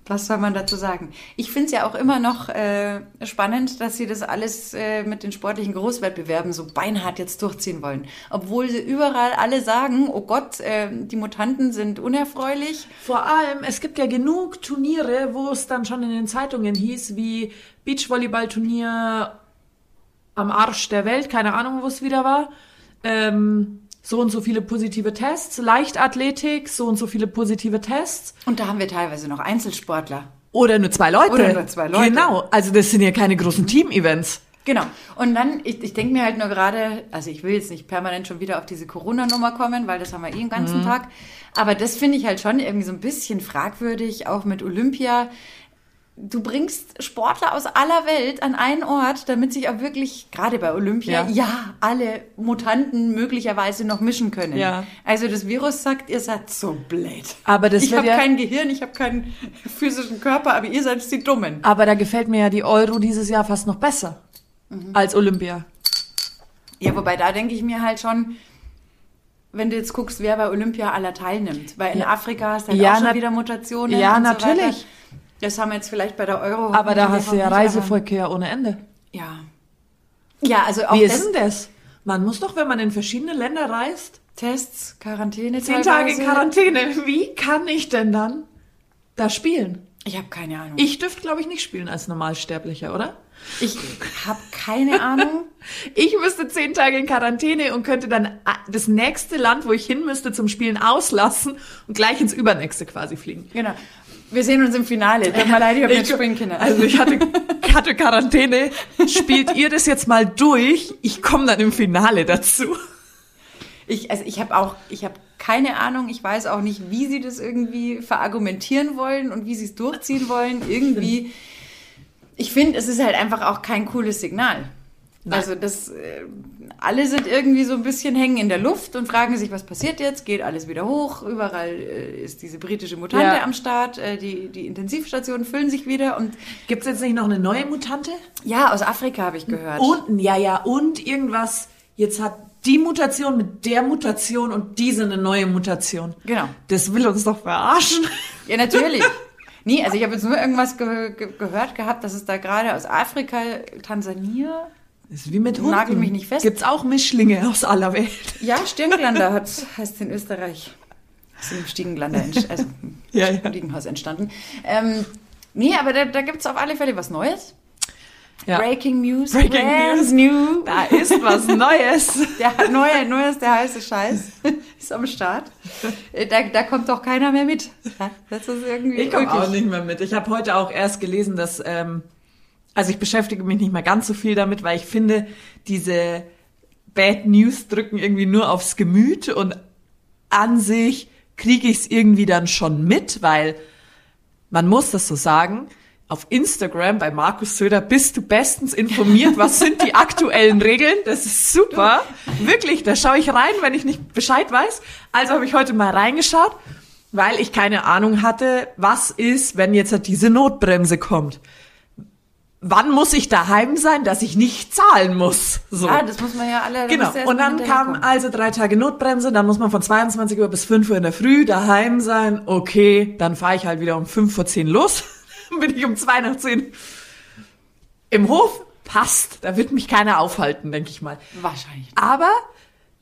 was soll man dazu sagen? Ich finde es ja auch immer noch äh, spannend, dass sie das alles äh, mit den sportlichen Großwettbewerben so beinhart jetzt durchziehen wollen. Obwohl sie überall alle sagen, oh Gott, äh, die Mutanten sind unerfreulich. Vor allem, es gibt ja genug Turniere, wo es dann schon in den Zeitungen hieß, wie Beachvolleyballturnier am Arsch der Welt, keine Ahnung, wo es wieder war. Ähm, so und so viele positive Tests, Leichtathletik, so und so viele positive Tests. Und da haben wir teilweise noch Einzelsportler. Oder nur zwei Leute. Oder nur zwei Leute. Genau, also das sind ja keine großen Team-Events. Genau. Und dann, ich, ich denke mir halt nur gerade, also ich will jetzt nicht permanent schon wieder auf diese Corona-Nummer kommen, weil das haben wir eh den ganzen mhm. Tag. Aber das finde ich halt schon irgendwie so ein bisschen fragwürdig, auch mit Olympia du bringst Sportler aus aller Welt an einen Ort, damit sich auch wirklich, gerade bei Olympia, ja, ja alle Mutanten möglicherweise noch mischen können. Ja. Also das Virus sagt, ihr seid so blöd. Aber das ich habe ja kein Gehirn, ich habe keinen physischen Körper, aber ihr seid die Dummen. Aber da gefällt mir ja die Euro dieses Jahr fast noch besser mhm. als Olympia. Ja, wobei da denke ich mir halt schon, wenn du jetzt guckst, wer bei Olympia aller teilnimmt. Weil in ja. Afrika hast du halt ja, auch schon wieder Mutationen. Ja, natürlich. So das haben wir jetzt vielleicht bei der Euro. Aber da hast du ja Reiseverkehr ohne Ende. Ja. Ja, also auch Wie ist denn das? Man muss doch, wenn man in verschiedene Länder reist. Tests, Quarantäne. Zehn Tage Quarantäne. Wie kann ich denn dann da spielen? Ich habe keine Ahnung. Ich dürfte, glaube ich, nicht spielen als Normalsterblicher, oder? Ich habe keine Ahnung. ich müsste zehn Tage in Quarantäne und könnte dann das nächste Land, wo ich hin müsste zum Spielen, auslassen und gleich ins übernächste quasi fliegen. Genau. Wir sehen uns im Finale. Tut mir leid, ich habe nicht springen können. Also ich hatte, hatte Quarantäne. Spielt ihr das jetzt mal durch? Ich komme dann im Finale dazu. Ich, also ich habe auch, ich habe keine Ahnung. Ich weiß auch nicht, wie sie das irgendwie verargumentieren wollen und wie sie es durchziehen wollen. Irgendwie. Ich finde, es ist halt einfach auch kein cooles Signal. Nein. Also das, äh, alle sind irgendwie so ein bisschen hängen in der Luft und fragen sich, was passiert jetzt? Geht alles wieder hoch? Überall äh, ist diese britische Mutante ja. am Start. Äh, die, die Intensivstationen füllen sich wieder und gibt's jetzt nicht noch eine neue Mutante? Ja, aus Afrika habe ich gehört. Und ja, ja und irgendwas. Jetzt hat die Mutation mit der Mutation und diese eine neue Mutation. Genau. Das will uns doch verarschen. Ja, natürlich. Nee, also ich habe jetzt nur irgendwas ge ge gehört gehabt, dass es da gerade aus Afrika, Tansania, ist wie mit Hunden. Nagel mich nicht fest. Gibt's auch Mischlinge aus aller Welt. Ja, Stirnglander hat, heißt in Österreich. Ist im Stiegenglander, also ja, ja. Stiegenhaus entstanden. Ähm, nee, aber da, da gibt's auf alle Fälle was Neues. Ja. Breaking News. Breaking News. New. Da ist was Neues. Der neue, neues, der heiße Scheiß ist am Start. Äh, da, da kommt doch keiner mehr mit. Das ist irgendwie. Ich komme auch nicht mehr mit. Ich habe heute auch erst gelesen, dass ähm, also ich beschäftige mich nicht mehr ganz so viel damit, weil ich finde, diese Bad News drücken irgendwie nur aufs Gemüt und an sich kriege ich es irgendwie dann schon mit, weil man muss das so sagen. Auf Instagram bei Markus Söder bist du bestens informiert. Was sind die aktuellen Regeln? Das ist super. Wirklich, da schaue ich rein, wenn ich nicht Bescheid weiß. Also habe ich heute mal reingeschaut, weil ich keine Ahnung hatte, was ist, wenn jetzt diese Notbremse kommt wann muss ich daheim sein, dass ich nicht zahlen muss? So. Ah, das muss man ja alle. Genau. Und dann kam also drei Tage Notbremse, dann muss man von 22 Uhr bis 5 Uhr in der Früh daheim sein. Okay, dann fahre ich halt wieder um 5 vor 10 los. dann bin ich um 2 nach 10 im Hof. Passt, da wird mich keiner aufhalten, denke ich mal. Wahrscheinlich. Aber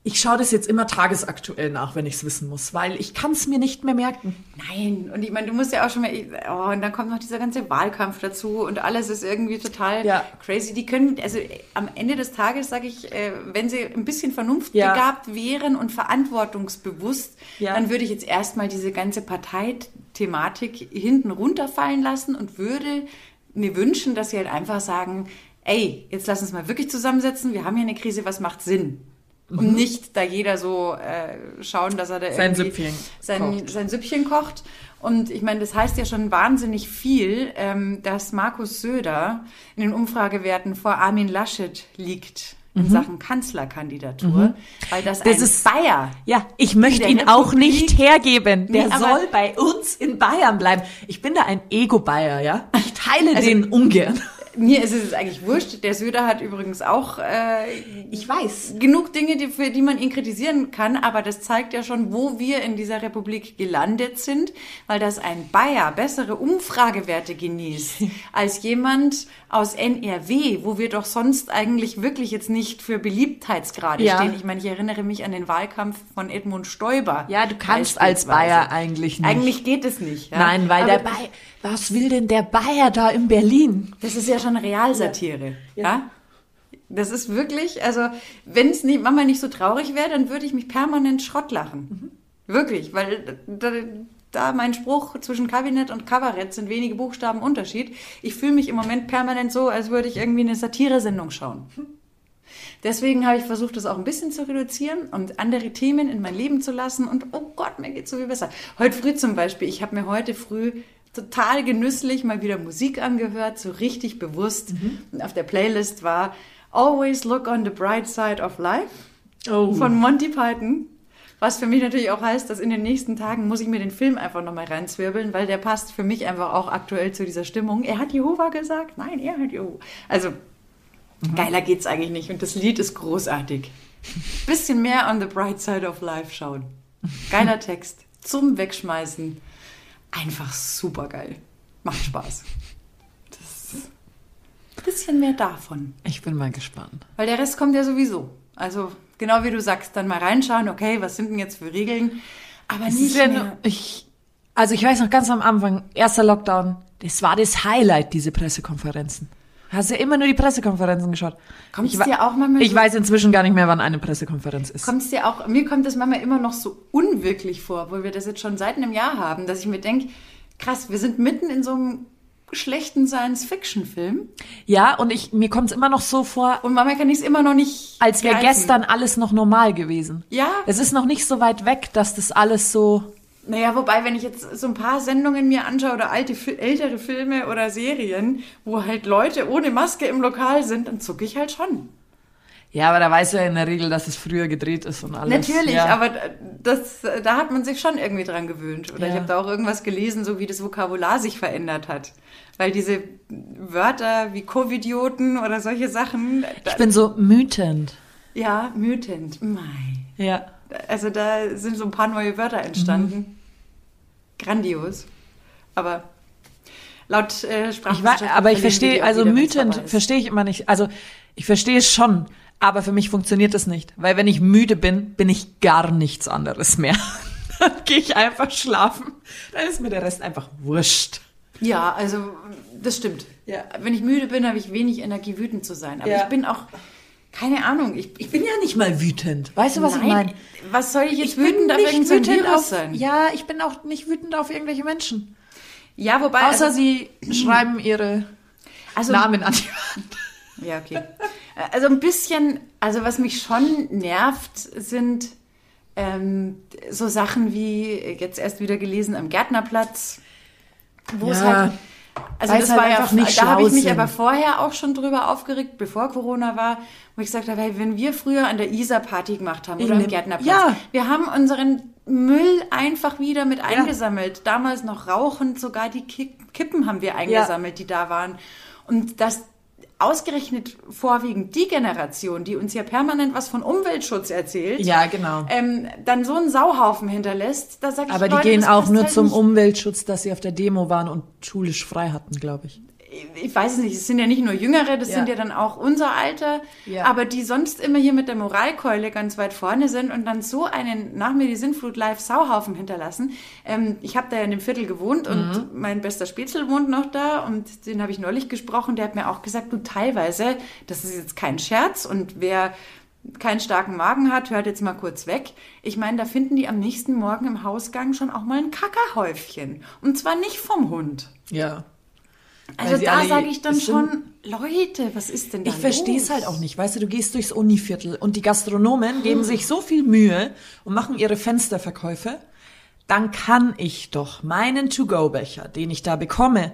ich schaue das jetzt immer tagesaktuell nach, wenn ich es wissen muss, weil ich kann es mir nicht mehr merken. Nein, und ich meine, du musst ja auch schon mal, oh, und dann kommt noch dieser ganze Wahlkampf dazu und alles ist irgendwie total ja. crazy. Die können, also am Ende des Tages sage ich, äh, wenn sie ein bisschen vernunftbegabt ja. wären und verantwortungsbewusst, ja. dann würde ich jetzt erstmal diese ganze Parteithematik hinten runterfallen lassen und würde mir wünschen, dass sie halt einfach sagen, ey, jetzt lass uns mal wirklich zusammensetzen, wir haben hier eine Krise, was macht Sinn? Und nicht da jeder so äh, schauen, dass er da Sein irgendwie Süppchen sein, kocht. sein Süppchen kocht. Und ich meine, das heißt ja schon wahnsinnig viel, ähm, dass Markus Söder in den Umfragewerten vor Armin Laschet liegt in Sachen Kanzlerkandidatur, weil das, Das ein ist- Bayer Ja, ich möchte ihn auch nicht hergeben. Der Nee, soll bei uns in Bayern bleiben. Ich bin da ein Ego-Bayer, ja? Ich teile Also- den ungern. Mir ist es eigentlich wurscht. Der Söder hat übrigens auch äh, Ich weiß. genug Dinge, die, für die man ihn kritisieren kann, aber das zeigt ja schon, wo wir in dieser Republik gelandet sind, weil das ein Bayer bessere Umfragewerte genießt als jemand aus NRW, wo wir doch sonst eigentlich wirklich jetzt nicht für Beliebtheitsgrade Ja. stehen. Ich meine, ich erinnere mich an den Wahlkampf von Edmund Stoiber. Ja, du kannst als. Bayer eigentlich nicht. Eigentlich geht es nicht. Ja? Nein, weil Aber der Bayer, was will denn der Bayer da in Berlin? Das ist ja schon Realsatire, ja? Das ist wirklich, also wenn es nicht, Mama nicht so traurig wäre, dann würde ich mich permanent Schrott lachen. Wirklich, weil da, da mein Spruch zwischen Kabinett und Kabarett sind wenige Buchstaben Unterschied. Ich fühle mich im Moment permanent so, als würde ich irgendwie eine Satiresendung schauen. Deswegen habe ich versucht, das auch ein bisschen zu reduzieren und andere Themen in mein Leben zu lassen. Und oh Gott, mir geht's so viel besser. Heute früh zum Beispiel, ich habe mir heute früh total genüsslich mal wieder Musik angehört, so richtig bewusst. Und auf der Playlist war Always Look on the Bright Side of Life Oh. von Monty Python. Was für mich natürlich auch heißt, dass in den nächsten Tagen muss ich mir den Film einfach nochmal reinzwirbeln, weil der passt für mich einfach auch aktuell zu dieser Stimmung. Er hat Jehova gesagt? Nein, er hat Jehova. Also, geiler geht's eigentlich nicht. Und das Lied ist großartig. Bisschen mehr on the bright side of life schauen. Geiler Text. Zum Wegschmeißen. Einfach super geil. Macht Spaß. Das bisschen mehr davon. Ich bin mal gespannt. Weil der Rest kommt ja sowieso. Also, genau wie du sagst, dann mal reinschauen, okay, was sind denn jetzt für Regeln? Aber Es nicht mehr. nur, ich, also ich weiß noch ganz am Anfang, erster Lockdown, das war das Highlight, diese Pressekonferenzen. Hast ja immer nur die Pressekonferenzen geschaut. Ich, wa- dir auch manchmal Ich so- weiß inzwischen gar nicht mehr, wann eine Pressekonferenz ist. Kommt es dir auch, mir kommt das manchmal immer noch so unwirklich vor, wo wir das jetzt schon seit einem Jahr haben, dass ich mir denke, krass, wir sind mitten in so einem schlechten Science-Fiction-Film Ja, und ich, mir kommt es immer noch so vor, und manchmal kann ich es immer noch nicht als wäre gestern alles noch normal gewesen. Ja. Es ist noch nicht so weit weg, dass das alles so. Naja, wobei, wenn ich jetzt so ein paar Sendungen mir anschaue oder alte, ältere Filme oder Serien, wo halt Leute ohne Maske im Lokal sind, dann zucke ich halt schon. Ja, aber da weißt du ja in der Regel, dass es früher gedreht ist und alles. Natürlich, ja. aber das, da hat man sich schon irgendwie dran gewöhnt. Oder ich Ja. habe da auch irgendwas gelesen, so wie das Vokabular sich verändert hat. Weil diese Wörter wie Covidioten oder solche Sachen, Ich bin so mütend. ja, mütend. Mei. Ja. Also da sind so ein paar neue Wörter entstanden. Mhm. Grandios. Aber laut äh, war, aber ich verstehe, also ist. verstehe ich immer nicht. Also ich verstehe es schon, aber für mich funktioniert das nicht. Weil wenn ich müde bin, bin ich gar nichts anderes mehr. Dann gehe ich einfach schlafen. Dann ist mir der Rest einfach wurscht. Ja, also das stimmt. Ja. Wenn ich müde bin, habe ich wenig Energie, wütend zu sein. Aber Ja. ich bin auch, keine Ahnung, ich, ich Ich bin ja nicht mal wütend. Weißt du, was ich Nein, meine? Was soll ich jetzt Ich wütend auf irgendein wütend Virus auf, sein? ja, ich bin auch nicht wütend auf irgendwelche Menschen. Ja, wobei. Außer also, sie schreiben ihre also, Namen an die Wand. Ja, okay. Also ein bisschen, also was mich schon nervt, sind ähm, so Sachen wie, jetzt erst wieder gelesen, am Gärtnerplatz, wo es Ja, halt. Also weil das halt war ja, einfach nicht da habe ich mich sind. aber vorher auch schon drüber aufgeregt, bevor Corona war, wo ich gesagt habe, hey, wenn wir früher an der Isar Party gemacht haben In oder am dem- Gärtnerplatz, ja. wir haben unseren Müll einfach wieder mit eingesammelt. Damals noch rauchend, sogar die Ki- Kippen haben wir eingesammelt, die da waren. Und das ausgerechnet vorwiegend die Generation, die uns ja permanent was von Umweltschutz erzählt, Ja, genau. ähm, dann so einen Sauhaufen hinterlässt, da sag ich Aber die Leute, gehen auch nur halt zum. Umweltschutz, dass sie auf der Demo waren und schulisch frei hatten, glaube ich. Ich weiß es nicht, es sind ja nicht nur Jüngere, das Ja. sind ja dann auch unser Alter, Ja. aber die sonst immer hier mit der Moralkeule ganz weit vorne sind und dann so einen nach mir die Sintflut live Sauhaufen hinterlassen. Ähm, ich habe da ja in dem Viertel gewohnt und Mhm. mein bester Spätzle wohnt noch da und den habe ich neulich gesprochen, der hat mir auch gesagt, du teilweise, das ist jetzt kein Scherz und wer keinen starken Magen hat, hört jetzt mal kurz weg. Ich meine, da finden die am nächsten Morgen im Hausgang schon auch mal ein Kackerhäufchen. Und zwar nicht vom Hund. Ja. Also da sage ich dann schon, Leute, was ist denn da Ich verstehe es halt auch nicht. Weißt du, du gehst durchs Univiertel und die Gastronomen geben sich so viel Mühe und machen ihre Fensterverkäufe. Dann kann ich doch meinen To-Go-Becher, den ich da bekomme,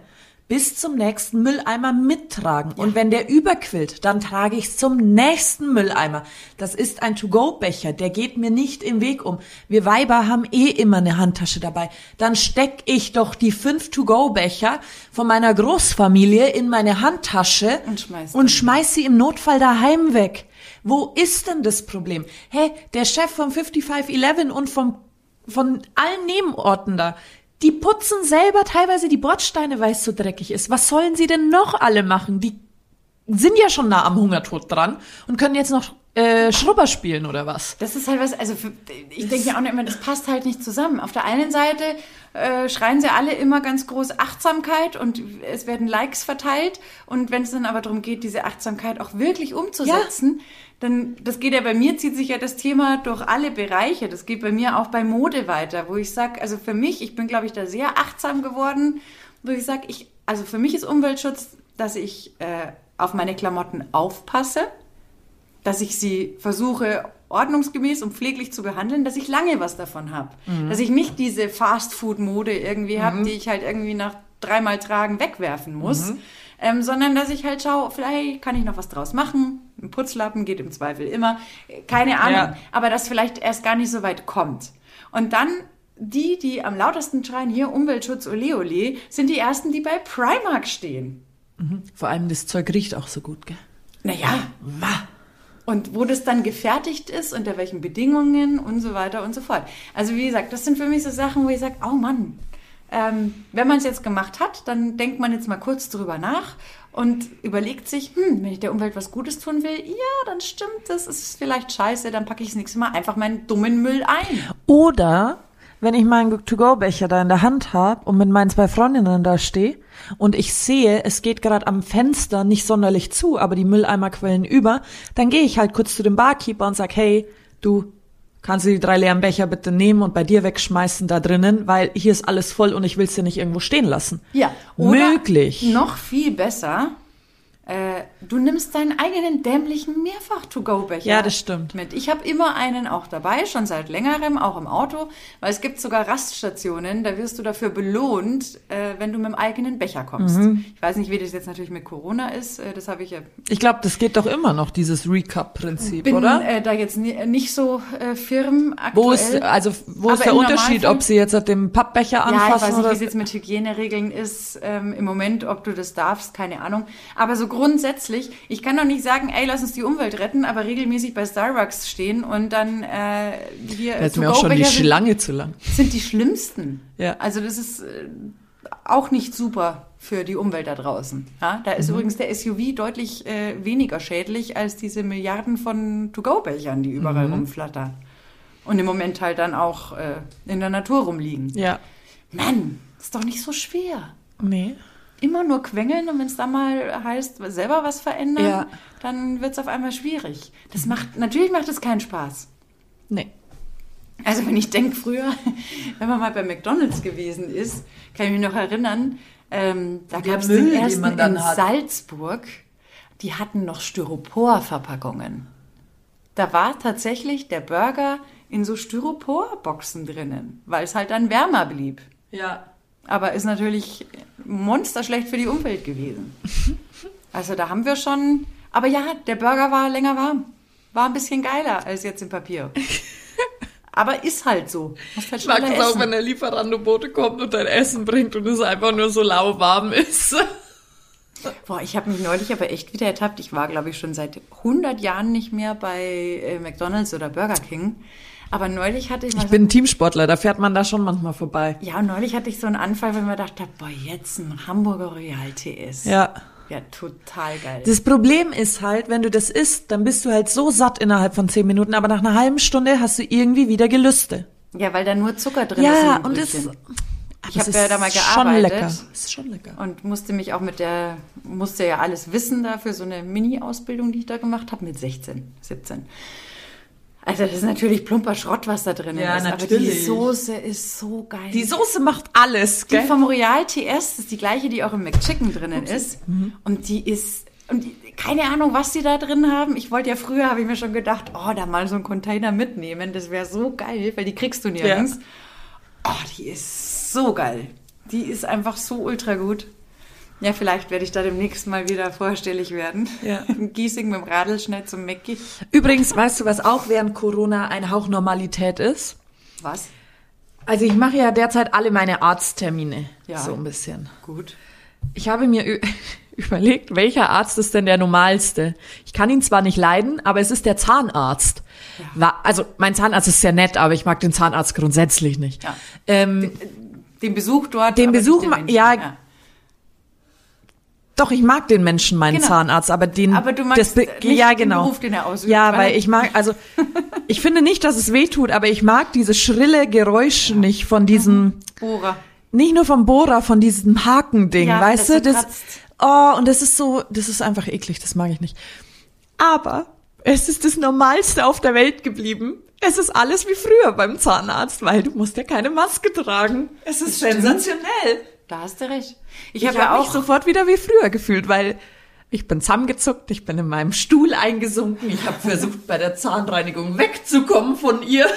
bis zum nächsten Mülleimer mittragen. Und wenn der überquillt, dann trage ich es zum nächsten Mülleimer. Das ist ein To-Go-Becher, der geht mir nicht im Weg um. Wir Weiber haben eh immer eine Handtasche dabei. Dann steck ich doch die fünf To-Go-Becher von meiner Großfamilie in meine Handtasche Und schmeiß und schmeiß sie im Notfall daheim weg. Wo ist denn das Problem? Hey, der Chef vom 5511 und vom, von allen Nebenorten da, die putzen selber teilweise die Bordsteine, weil es so dreckig ist. Was sollen sie denn noch alle machen? Die sind ja schon nah am Hungertod dran und können jetzt noch äh, Schrubber spielen oder was? Das ist halt was, also für, ich denke mir auch immer, das passt halt nicht zusammen. Auf der einen Seite äh, schreien sie alle immer ganz groß Achtsamkeit und es werden Likes verteilt. Und wenn es dann aber darum geht, diese Achtsamkeit auch wirklich umzusetzen, dann, das geht ja bei mir, zieht sich ja das Thema durch alle Bereiche. Das geht bei mir auch bei Mode weiter, wo ich sage, also für mich, ich bin, glaube ich, da sehr achtsam geworden, wo ich sage, ich, also für mich ist Umweltschutz, dass ich äh, auf meine Klamotten aufpasse dass ich sie versuche ordnungsgemäß und pfleglich zu behandeln, dass ich lange was davon habe. Dass ich nicht diese Fast-Food-Mode irgendwie habe, die ich halt irgendwie nach dreimal tragen wegwerfen muss, ähm, sondern dass ich halt schaue, vielleicht kann ich noch was draus machen. Ein Putzlappen geht im Zweifel immer. Keine Ahnung. Ja. Aber das vielleicht erst gar nicht so weit kommt. Und dann die, die am lautesten schreien, hier Umweltschutz, ole ole, sind die ersten, die bei Primark stehen. Vor allem das Zeug riecht auch so gut, gell? Naja, und wo das dann gefertigt ist, unter welchen Bedingungen und so weiter und so fort. Also wie gesagt, das sind für mich so Sachen, wo ich sage, oh Mann, ähm, wenn man es jetzt gemacht hat, dann denkt man jetzt mal kurz drüber nach und überlegt sich, hm, wenn ich der Umwelt was Gutes tun will, ja, dann stimmt das, ist vielleicht scheiße, dann packe ich das nächste Mal einfach meinen dummen Müll ein. Oder wenn ich meinen To-Go-Becher da in der Hand habe und mit meinen zwei Freundinnen da stehe und ich sehe, es geht gerade am Fenster nicht sonderlich zu, aber die Mülleimer quellen über, dann gehe ich halt kurz zu dem Barkeeper und sag, hey, du kannst du die drei leeren Becher bitte nehmen und bei dir wegschmeißen da drinnen, weil hier ist alles voll und ich will es dir nicht irgendwo stehen lassen. Ja, oder Möglich. Noch viel besser, äh, du nimmst deinen eigenen dämlichen Mehrfach-to-go-Becher Ja, das stimmt. mit. Ich habe immer einen auch dabei, schon seit längerem, auch im Auto, weil es gibt sogar Raststationen, da wirst du dafür belohnt, äh, wenn du mit dem eigenen Becher kommst. Mhm. Ich weiß nicht, wie das jetzt natürlich mit Corona ist, äh, das habe ich ja Ich glaube, das geht doch immer noch, dieses Recap-Prinzip, bin oder? äh, da jetzt ni nicht so äh, firm aktuell. Wo ist, also, wo Aber ist der Unterschied, ob sie jetzt den Pappbecher Ja, ich anfassen weiß nicht, wie es jetzt mit Hygieneregeln ist ähm, im Moment, ob du das darfst, keine Ahnung. Aber so grundsätzlich, ich kann doch nicht sagen, ey, lass uns die Umwelt retten, aber regelmäßig bei Starbucks stehen und dann äh, hier Da ist mir auch schon die Schlange zu lang. sind die schlimmsten. Ja. Also das ist äh, auch nicht super für die Umwelt da draußen. Ja? Da ist Mhm. übrigens der SUV deutlich äh, weniger schädlich als diese Milliarden von To-Go-Bechern, die überall Mhm. rumflattern. Und im Moment halt dann auch äh, in der Natur rumliegen. Ja. Mann, ist doch nicht so schwer. Nee. Immer nur quengeln und wenn es dann mal heißt, selber was verändern, Ja. dann wird es auf einmal schwierig. Das macht, natürlich macht es keinen Spaß. Nee. Also wenn ich denke, früher, wenn man mal bei McDonalds gewesen ist, kann ich mich noch erinnern, ähm, da gab es den ersten in hat. Salzburg, die hatten noch Styroporverpackungen. Da war tatsächlich der Burger in so Styroporboxen drinnen, weil es halt dann wärmer blieb. Ja. Aber ist natürlich monsterschlecht für die Umwelt gewesen. Also da haben wir schon. Aber ja, der Burger war länger warm. War ein bisschen geiler als jetzt im Papier. Aber ist halt so. Musst halt Ich mag es auch, wenn der Lieferando-Bote kommt und dein Essen bringt und es einfach nur so lauwarm ist. Boah, ich habe mich neulich aber echt wieder ertappt. Ich war, glaube ich, schon seit 100 Jahren nicht mehr bei äh, McDonalds oder Burger King. Aber neulich hatte ich mal Ich so bin Teamsportler, da fährt man da schon manchmal vorbei. Ja, und neulich hatte ich so einen Anfall, weil ich mir dachte, boah, jetzt ein Hamburger Royal TS. Ja. Ja, total geil. Das Problem ist halt, wenn du das isst, dann bist du halt so satt innerhalb von zehn Minuten, aber nach einer halben Stunde hast du irgendwie wieder Gelüste. ja, weil da nur Zucker drin ist. in Ja, und aber Ich es hab ist ja da mal Schon gearbeitet. lecker. Es ist schon lecker. Und musste mich auch mit der, musste ja alles wissen da für so eine Mini-Ausbildung, die ich da gemacht habe, mit 16, 17. Also das ist natürlich plumper Schrott, was da drin Ja, ist. Aber die natürlich. Soße ist so geil. Die Soße macht alles, Die gell? vom Royal TS ist die gleiche, die auch im McChicken drinnen ist. Mhm. Und die ist, und die, keine Ahnung, was die da drin haben. Ich wollte ja früher, habe ich mir schon gedacht, oh, da mal so einen Container mitnehmen. Das wäre so geil, weil die kriegst du nirgends. Oh, die ist so geil. Die ist einfach so ultra gut. Ja, vielleicht werde ich da demnächst mal wieder vorstellig werden. Ja. In Giesing mit dem Radl schnell zum Mäcki. Übrigens, weißt du, was auch während Corona ein Hauch Normalität ist? Was? Also ich mache ja derzeit alle meine Arzttermine. Ja. So ein bisschen. Gut. Ich habe mir überlegt, welcher Arzt ist denn der normalste? Ich kann ihn zwar nicht leiden, aber es ist der Zahnarzt. Wa- Also mein Zahnarzt ist sehr nett, aber ich mag den Zahnarzt grundsätzlich nicht. Ja. Ähm, Den Besuch dort. Den Besuch den Menschen. ja, doch, ich mag den Menschen, meinen Genau. Zahnarzt, aber den, Aber du magst Be- nicht ja, den genau. Beruf, den er ausübt, Ja, weil ich mag, also, ich finde nicht, dass es weh tut, aber ich mag diese schrille Geräusche nicht von diesem, Bohrer. nicht nur vom Bohrer, von diesem Hakending, Ja, weißt das du, das, oh, und das ist so, das ist einfach eklig, das mag ich nicht. Aber es ist das Normalste auf der Welt geblieben. Es ist alles wie früher beim Zahnarzt, weil du musst ja keine Maske tragen. Es ist stimmt. sensationell. Da hast du recht. Ich, Ich habe ja mich auch sofort wieder wie früher gefühlt, weil ich bin zusammengezuckt, ich bin in meinem Stuhl eingesunken, ich habe versucht, bei der Zahnreinigung wegzukommen von ihr.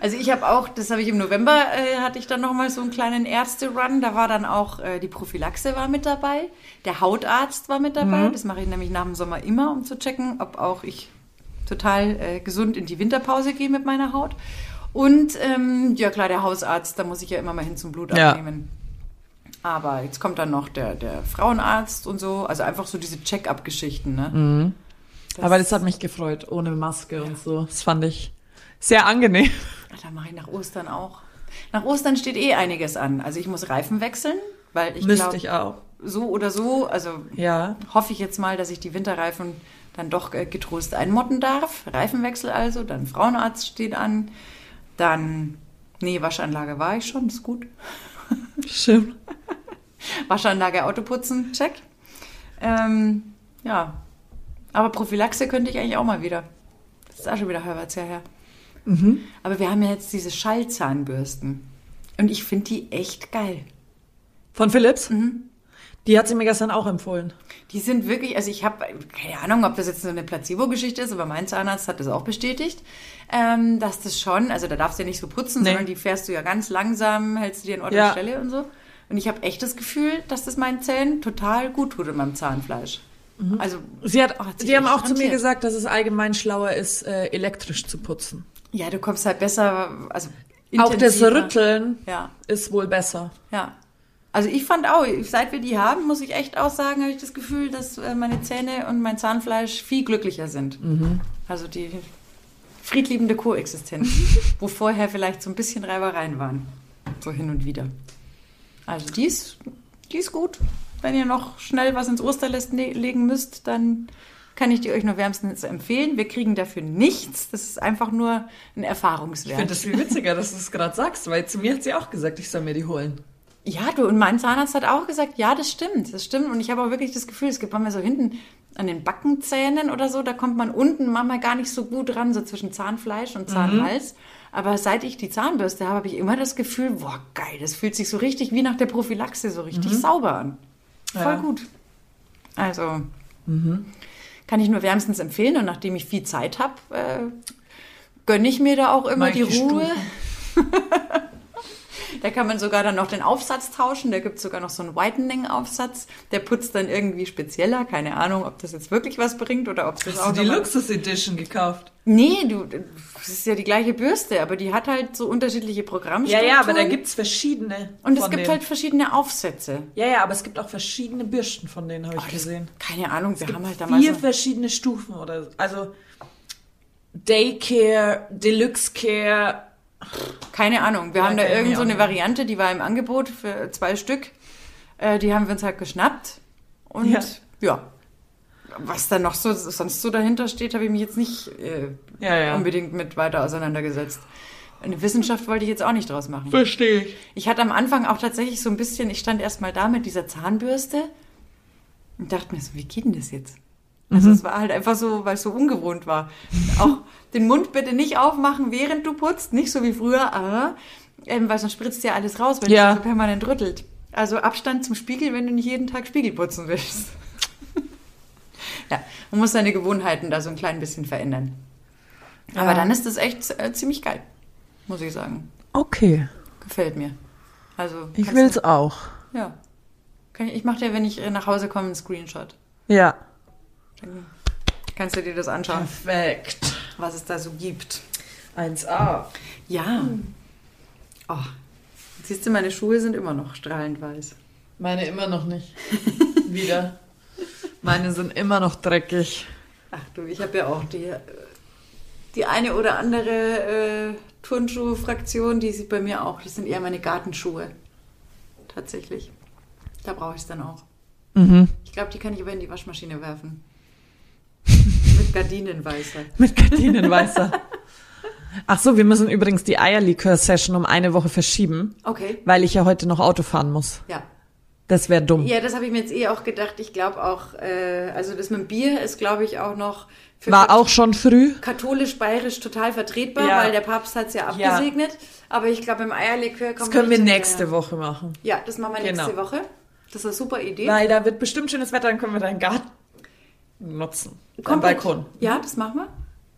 Also ich habe auch, das habe ich im November, äh, hatte ich dann nochmal so einen kleinen Ärzte-Run. Da war dann auch äh, die Prophylaxe war mit dabei. Der Hautarzt war mit dabei. Mhm. Das mache ich nämlich nach dem Sommer immer, um zu checken, ob auch ich total äh, gesund in die Winterpause gehe mit meiner Haut. Und ähm, ja klar, der Hausarzt, da muss ich ja immer mal hin zum Blut Ja. abnehmen. Aber jetzt kommt dann noch der, der Frauenarzt und so. Also einfach so diese Check-up-Geschichten. Ne? Mhm. Aber das hat mich gefreut, ohne Maske und so. Das fand ich sehr angenehm. Da mache ich nach Ostern auch. Nach Ostern steht eh einiges an. Also ich muss Reifen wechseln, weil ich Müsste glaube, ich auch. so oder so, also Ja. hoffe ich jetzt mal, dass ich die Winterreifen dann doch äh, getrost einmotten darf. Reifenwechsel also, dann Frauenarzt steht an, dann, nee, Waschanlage war ich schon, ist gut. Stimmt. Waschanlage, Autoputzen, check. Ähm, ja, aber Prophylaxe könnte ich eigentlich auch mal wieder. Das ist auch schon wieder halbes Jahr her. Mhm. Aber wir haben ja jetzt diese Schallzahnbürsten. Und ich finde die echt geil. Von Philips? Die hat sie mir gestern auch empfohlen. Die sind wirklich, also ich habe keine Ahnung, ob das jetzt so eine Placebo-Geschichte ist, aber mein Zahnarzt hat das auch bestätigt, ähm, dass das schon, also da darfst du ja nicht so putzen, Nee. sondern die fährst du ja ganz langsam, hältst du dir an Ort Ja. und Stelle und so. Und ich habe echt das Gefühl, dass das meinen Zähnen total gut tut in meinem Zahnfleisch. Also Sie hat, Oh, hat die haben auch zu mir gesagt, dass es allgemein schlauer ist, äh, elektrisch zu putzen. ja, du kommst halt besser, also Auch das intensiver. Rütteln Ja, ist wohl besser. ja. Also ich fand auch, seit wir die haben, muss ich echt auch sagen, habe ich das Gefühl, dass äh, meine Zähne und mein Zahnfleisch viel glücklicher sind. Also die friedliebende Koexistenz, wo vorher vielleicht so ein bisschen Reibereien waren. So hin und wieder. Also die ist, die ist gut. Wenn ihr noch schnell was ins Osterläst ne- legen müsst, dann kann ich die euch nur wärmstens empfehlen. Wir kriegen dafür nichts. Das ist einfach nur ein Ich Erfahrungswert. finde das viel witziger, dass du es gerade sagst, weil zu mir hat sie auch gesagt, ich soll mir die holen. Ja, du, und mein Zahnarzt hat auch gesagt, ja, das stimmt, das stimmt. Und ich habe auch wirklich das Gefühl, es gibt manchmal so hinten an den Backenzähnen oder so, da kommt man unten manchmal gar nicht so gut ran, so zwischen Zahnfleisch und Zahnhals. Aber seit ich die Zahnbürste habe, habe ich immer das Gefühl, boah, geil, das fühlt sich so richtig wie nach der Prophylaxe so richtig sauber an. Voll Ja. gut. Also, kann ich nur wärmstens empfehlen. Und nachdem ich viel Zeit habe, äh, gönne ich mir da auch immer ich die Ruhe. Da kann man sogar dann noch den Aufsatz tauschen. Da gibt es sogar noch so einen Whitening-Aufsatz. Der putzt dann irgendwie spezieller. Keine Ahnung, ob das jetzt wirklich was bringt oder ob das auch Hast du die Luxus Edition gekauft? Nee, du, das ist ja die gleiche Bürste, aber die hat halt so unterschiedliche Ja, Programmstrukturen. ja, aber da gibt's verschiedene. Und es gibt denen. halt verschiedene Aufsätze. Ja, ja, aber es gibt auch verschiedene Bürsten von denen, habe ich das- gesehen. Keine Ahnung, wir haben halt damals... Vier so- verschiedene Stufen oder so. Also Daycare, Deluxe Care. Keine Ahnung. Wir Ja, haben da irgend so eine. Variante, die war im Angebot für zwei Stück. Äh, die haben wir uns halt geschnappt. Und Ja. ja. Was da noch so sonst so dahinter steht, habe ich mich jetzt nicht äh, Ja, unbedingt mit weiter auseinandergesetzt. Eine Wissenschaft wollte ich jetzt auch nicht draus machen. Verstehe ich. Ich hatte am Anfang auch tatsächlich so ein bisschen, ich stand erst mal da mit dieser Zahnbürste und dachte mir so, wie geht denn das jetzt? Also es war halt einfach so, weil es so ungewohnt war. Auch den Mund bitte nicht aufmachen, während du putzt, nicht so wie früher, aber, ähm, weil sonst spritzt ja alles raus, wenn Ja. es so permanent rüttelt. Also Abstand zum Spiegel, wenn du nicht jeden Tag Spiegel putzen willst. ja, man muss seine Gewohnheiten da so ein klein bisschen verändern. Aber Ja. dann ist das echt äh, ziemlich geil, muss ich sagen. Okay. Gefällt mir. Also Ich will's auch. Du, ja. Kann ich ich mache dir, wenn ich äh, nach Hause komme, einen Screenshot. Ja. Dann kannst du dir das anschauen, Perfekt. was es da so gibt. 1A. Ja. Oh. Siehst du, meine Schuhe sind immer noch strahlend weiß. Meine immer noch nicht. Wieder. Meine sind immer noch dreckig. Ach du, ich habe ja auch die, äh, die eine oder andere äh, Turnschuhe-Fraktion, die sieht bei mir auch. Das sind eher meine Gartenschuhe. Tatsächlich. Da brauche ich es dann auch. Mhm. Ich glaube, die kann ich aber in die Waschmaschine werfen. Gardinenweißer. Mit Gardinenweißer. Ach so, wir müssen übrigens die Eierlikör-Session um eine Woche verschieben, Okay. weil ich ja heute noch Auto fahren muss. Ja. Das wäre dumm. Ja, das habe ich mir jetzt eh auch gedacht. Ich glaube auch, äh, also das mit dem Bier ist, glaube ich, auch noch für War auch schon früh. katholisch-bayerisch total vertretbar, Ja. weil der Papst hat es ja Ja. abgesegnet. Aber ich glaube, im Eierlikör kommt Das können wir nächste hinterher. Woche machen. Ja, das machen wir nächste Genau. Woche. Das ist eine super Idee. Weil da wird bestimmt schönes Wetter, dann können wir deinen Garten nutzen. Komplett. Balkon. Ja, das machen wir.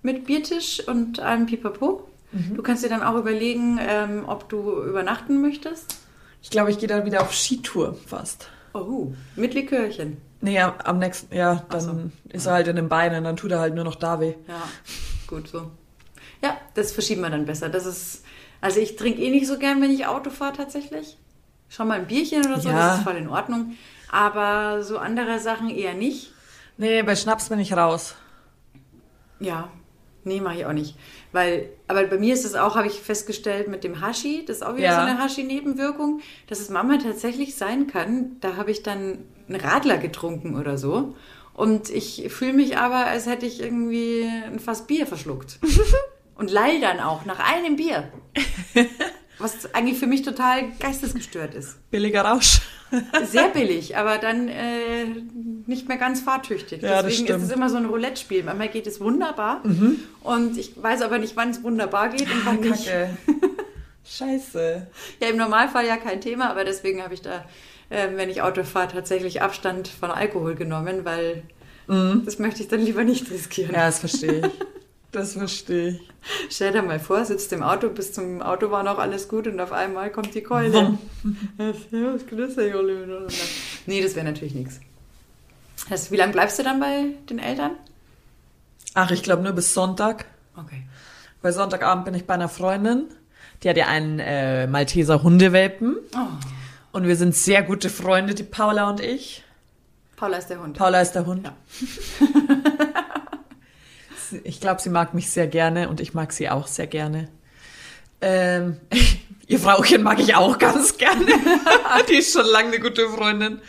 Mit Biertisch und allem Pipapo. Mhm. Du kannst dir dann auch überlegen, ähm, ob du übernachten möchtest. Ich glaube, ich gehe dann wieder auf Skitour fast. Oh, mit Likörchen. Nee, am nächsten, ja, dann ist er halt in den Beinen, dann tut er halt nur noch da weh. Ja, gut so. Ja, das verschieben wir dann besser. Das ist, also ich trinke eh nicht so gern, wenn ich Auto fahre tatsächlich. Schon mal ein Bierchen oder so, Ja. das ist voll in Ordnung. Aber so andere Sachen eher nicht. Nee, bei Schnaps bin ich raus. Ja, nee, mache ich auch nicht. Weil, aber bei mir ist es auch, habe ich festgestellt, mit dem Hashi, das ist auch wieder Ja. so eine Hashi-Nebenwirkung, dass es manchmal tatsächlich sein kann, da habe ich dann einen Radler getrunken oder so. Und ich fühle mich aber, als hätte ich irgendwie ein Fass Bier verschluckt. Und lall dann auch nach einem Bier. Was eigentlich für mich total geistesgestört ist. Billiger Rausch. Sehr billig, aber dann äh, nicht mehr ganz fahrtüchtig. Ja, das Deswegen ist. Mhm. es immer so ein Roulette-Spiel. Manchmal geht es wunderbar und ich weiß aber nicht, wann es wunderbar geht und wann nicht. Ah, Kacke. Scheiße. Ja, im Normalfall ja kein Thema, aber deswegen habe ich da, äh, wenn ich Auto fahre, tatsächlich Abstand von Alkohol genommen, weil das möchte ich dann lieber nicht riskieren. Mhm. Ja, das verstehe ich. Das verstehe ich. Stell dir mal vor, sitzt im Auto, bis zum Auto war noch alles gut und auf einmal kommt die Keule. Nee, das wäre natürlich nichts. Das, wie lange bleibst du dann bei den Eltern? Ach, ich glaube nur bis Sonntag. Okay. Weil Sonntagabend bin ich bei einer Freundin. Die hat ja einen äh, Malteser Hundewelpen. Oh, Und wir sind sehr gute Freunde, die Paula und ich. Paula ist der Hund. Paula ist der Hund. Ja. Ich glaube, sie mag mich sehr gerne und ich mag sie auch sehr gerne. Ähm, ihr Frauchen mag ich auch ganz gerne. die ist schon lange eine gute Freundin.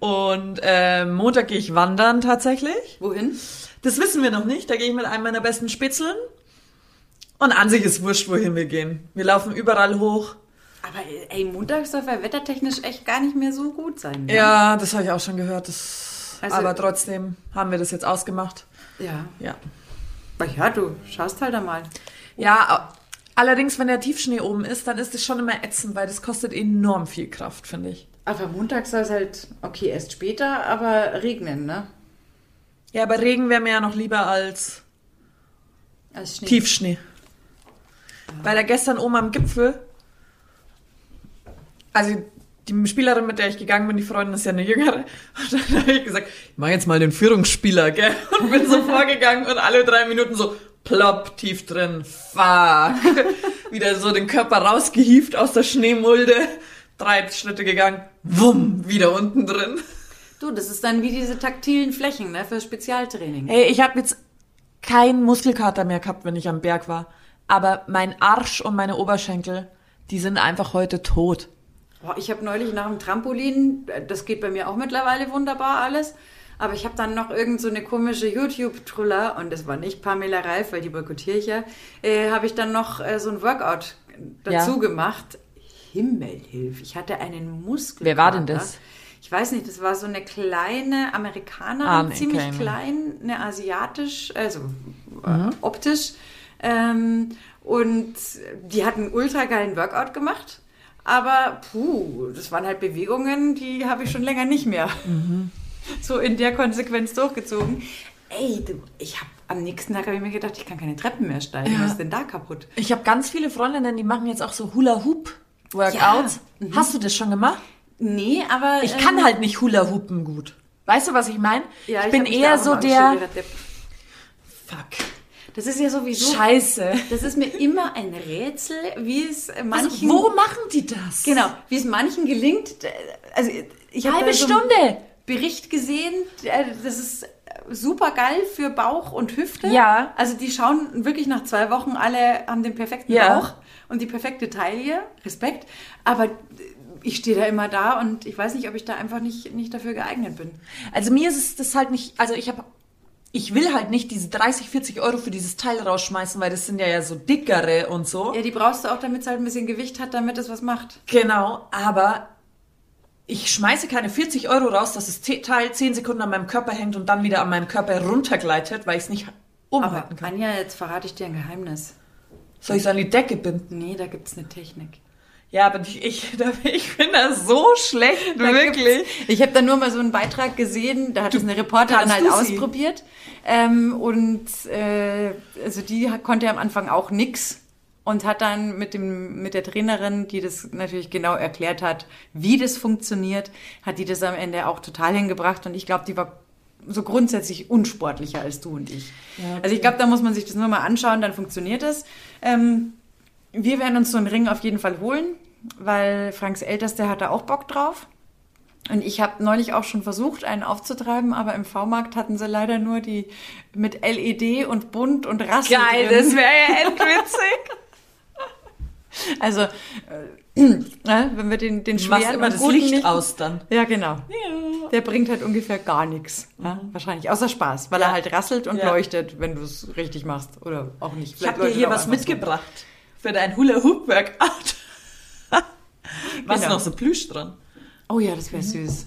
Und ähm, Montag gehe ich wandern tatsächlich. Wohin? Das wissen wir noch nicht. Da gehe ich mit einem meiner besten Spitzeln. Und an sich ist wurscht, wohin wir gehen. Wir laufen überall hoch. Aber ey, Montag soll ja wettertechnisch echt gar nicht mehr so gut sein. ne? Ja, das habe ich auch schon gehört. Das, Also- aber trotzdem haben wir das jetzt ausgemacht. Ja. Ja. Ja, du schaust halt einmal. Ja, allerdings, wenn der Tiefschnee oben ist, dann ist es schon immer ätzend, weil das kostet enorm viel Kraft, finde ich. Aber Montag soll es halt, okay, erst später, aber regnen, ne? Ja, aber Regen wäre mir ja noch lieber als Als Schnee. Tiefschnee. Weil er gestern oben am Gipfel, also die Spielerin, mit der ich gegangen bin, die Freundin ist ja eine jüngere, und dann habe ich gesagt, ich mach jetzt mal den Führungsspieler, gell? Und bin so vorgegangen und alle drei Minuten so plopp, tief drin, fuck. Wieder so den Körper rausgehieft aus der Schneemulde, drei Schritte gegangen, wumm, wieder unten drin. Du, das ist dann wie diese taktilen Flächen, ne, für Spezialtraining. Hey, ich habe jetzt keinen Muskelkater mehr gehabt, wenn ich am Berg war. Aber mein Arsch und meine Oberschenkel, die sind einfach heute tot. Boah, ich habe neulich nach dem Trampolin, äh, das geht bei mir auch mittlerweile wunderbar alles, aber ich habe dann noch irgend so eine komische YouTube-Truller, und das war nicht Pamela Reif, weil die boykottiere ich ja, äh, habe ich dann noch äh, so ein Workout dazu Ja. gemacht. Himmelhilf, ich hatte einen Muskel. Wer war denn das? ich weiß nicht, das war so eine kleine Amerikanerin, Ah, nee, ziemlich keine. klein, eine asiatisch, also äh, optisch. Ähm, und die hat einen ultra geilen Workout gemacht. Aber puh, das waren halt Bewegungen, die habe ich schon länger nicht mehr so in der Konsequenz durchgezogen. Ey, du, ich habe am nächsten Tag habe ich mir gedacht, ich kann keine Treppen mehr steigen. Ja. Was ist denn da kaputt? Ich habe ganz viele Freundinnen, die machen jetzt auch so Hula-Hoop-Workouts. Hast du das schon gemacht? Nee, aber Ich ähm, kann halt nicht Hula-Hoopen gut. Weißt du, was ich meine? ja, ich bin mich da eher so der- Fuck. Das ist ja sowieso. Scheiße. Das ist mir immer ein Rätsel, wie es Also, manchen. wo machen die das? Genau, wie es manchen gelingt. äh, Also ich habe Halbe so Stunde. Bericht gesehen. äh, Das ist super geil für Bauch und Hüfte. Ja. Also die schauen wirklich nach zwei Wochen alle haben den perfekten Ja. Bauch und die perfekte Taille. Respekt. Aber ich stehe da immer da und ich weiß nicht, ob ich da einfach nicht, nicht dafür geeignet bin. Also mir ist es das halt nicht, also ich habe, ich will halt nicht diese 30, 40 Euro für dieses Teil rausschmeißen, weil das sind ja, ja so dickere und so. Ja, die brauchst du auch, damit es halt ein bisschen Gewicht hat, damit es was macht. Genau, aber ich schmeiße keine 40 Euro raus, dass das Te- Teil 10 Sekunden an meinem Körper hängt und dann wieder an meinem Körper runtergleitet, weil ich es nicht Aber umhalten kann. Anja, jetzt verrate ich dir ein Geheimnis. Soll ich es an die Decke binden? Nee, da gibt's eine Technik. Ja, aber ich, ich, ich bin da so schlecht, Da gibt's- Ich habe da nur mal so einen Beitrag gesehen, da hat es eine Reporterin halt ausprobiert. Ähm, und äh, also die konnte am Anfang auch nix und hat dann mit, dem, mit der Trainerin, die das natürlich genau erklärt hat, wie das funktioniert, hat die das am Ende auch total hingebracht. Und ich glaube, die war so grundsätzlich unsportlicher als du und ich. Ja, okay. Also ich glaube, da muss man sich das nur mal anschauen, dann funktioniert das. Ähm, wir werden uns so einen Ring auf jeden Fall holen, weil Franks Ältester hat da auch Bock drauf. Und ich habe neulich auch schon versucht, einen aufzutreiben, aber im V-Markt hatten sie leider nur die mit LED und bunt und Rassel Geil, drin. das wäre ja endwitzig. Also, äh, ne, wenn wir den, den machst schweren immer das Licht nicht, aus dann. Ja, genau. Ja. Der bringt halt ungefähr gar nichts. Ja, wahrscheinlich. Außer Spaß, weil Ja. er halt rasselt und Ja. leuchtet, wenn du es richtig machst. Oder auch nicht. Ich habe dir hier was einfach so. Für dein Hula-Hoop-Workout. Was Genau. noch so Plüsch dran? Oh ja, das wäre süß.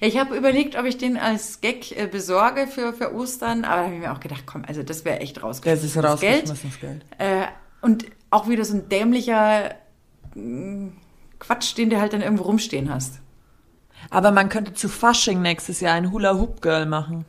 Ja, ich habe überlegt, ob ich den als Gag äh, besorge für, für Ostern, aber da habe ich mir auch gedacht, komm, also das wäre echt rausgeschmissenes Geld. Geld. Äh, und auch wieder so ein dämlicher mm, Quatsch, den du halt dann irgendwo rumstehen hast. Aber man könnte zu Fasching nächstes Jahr ein Hula-Hoop-Girl machen.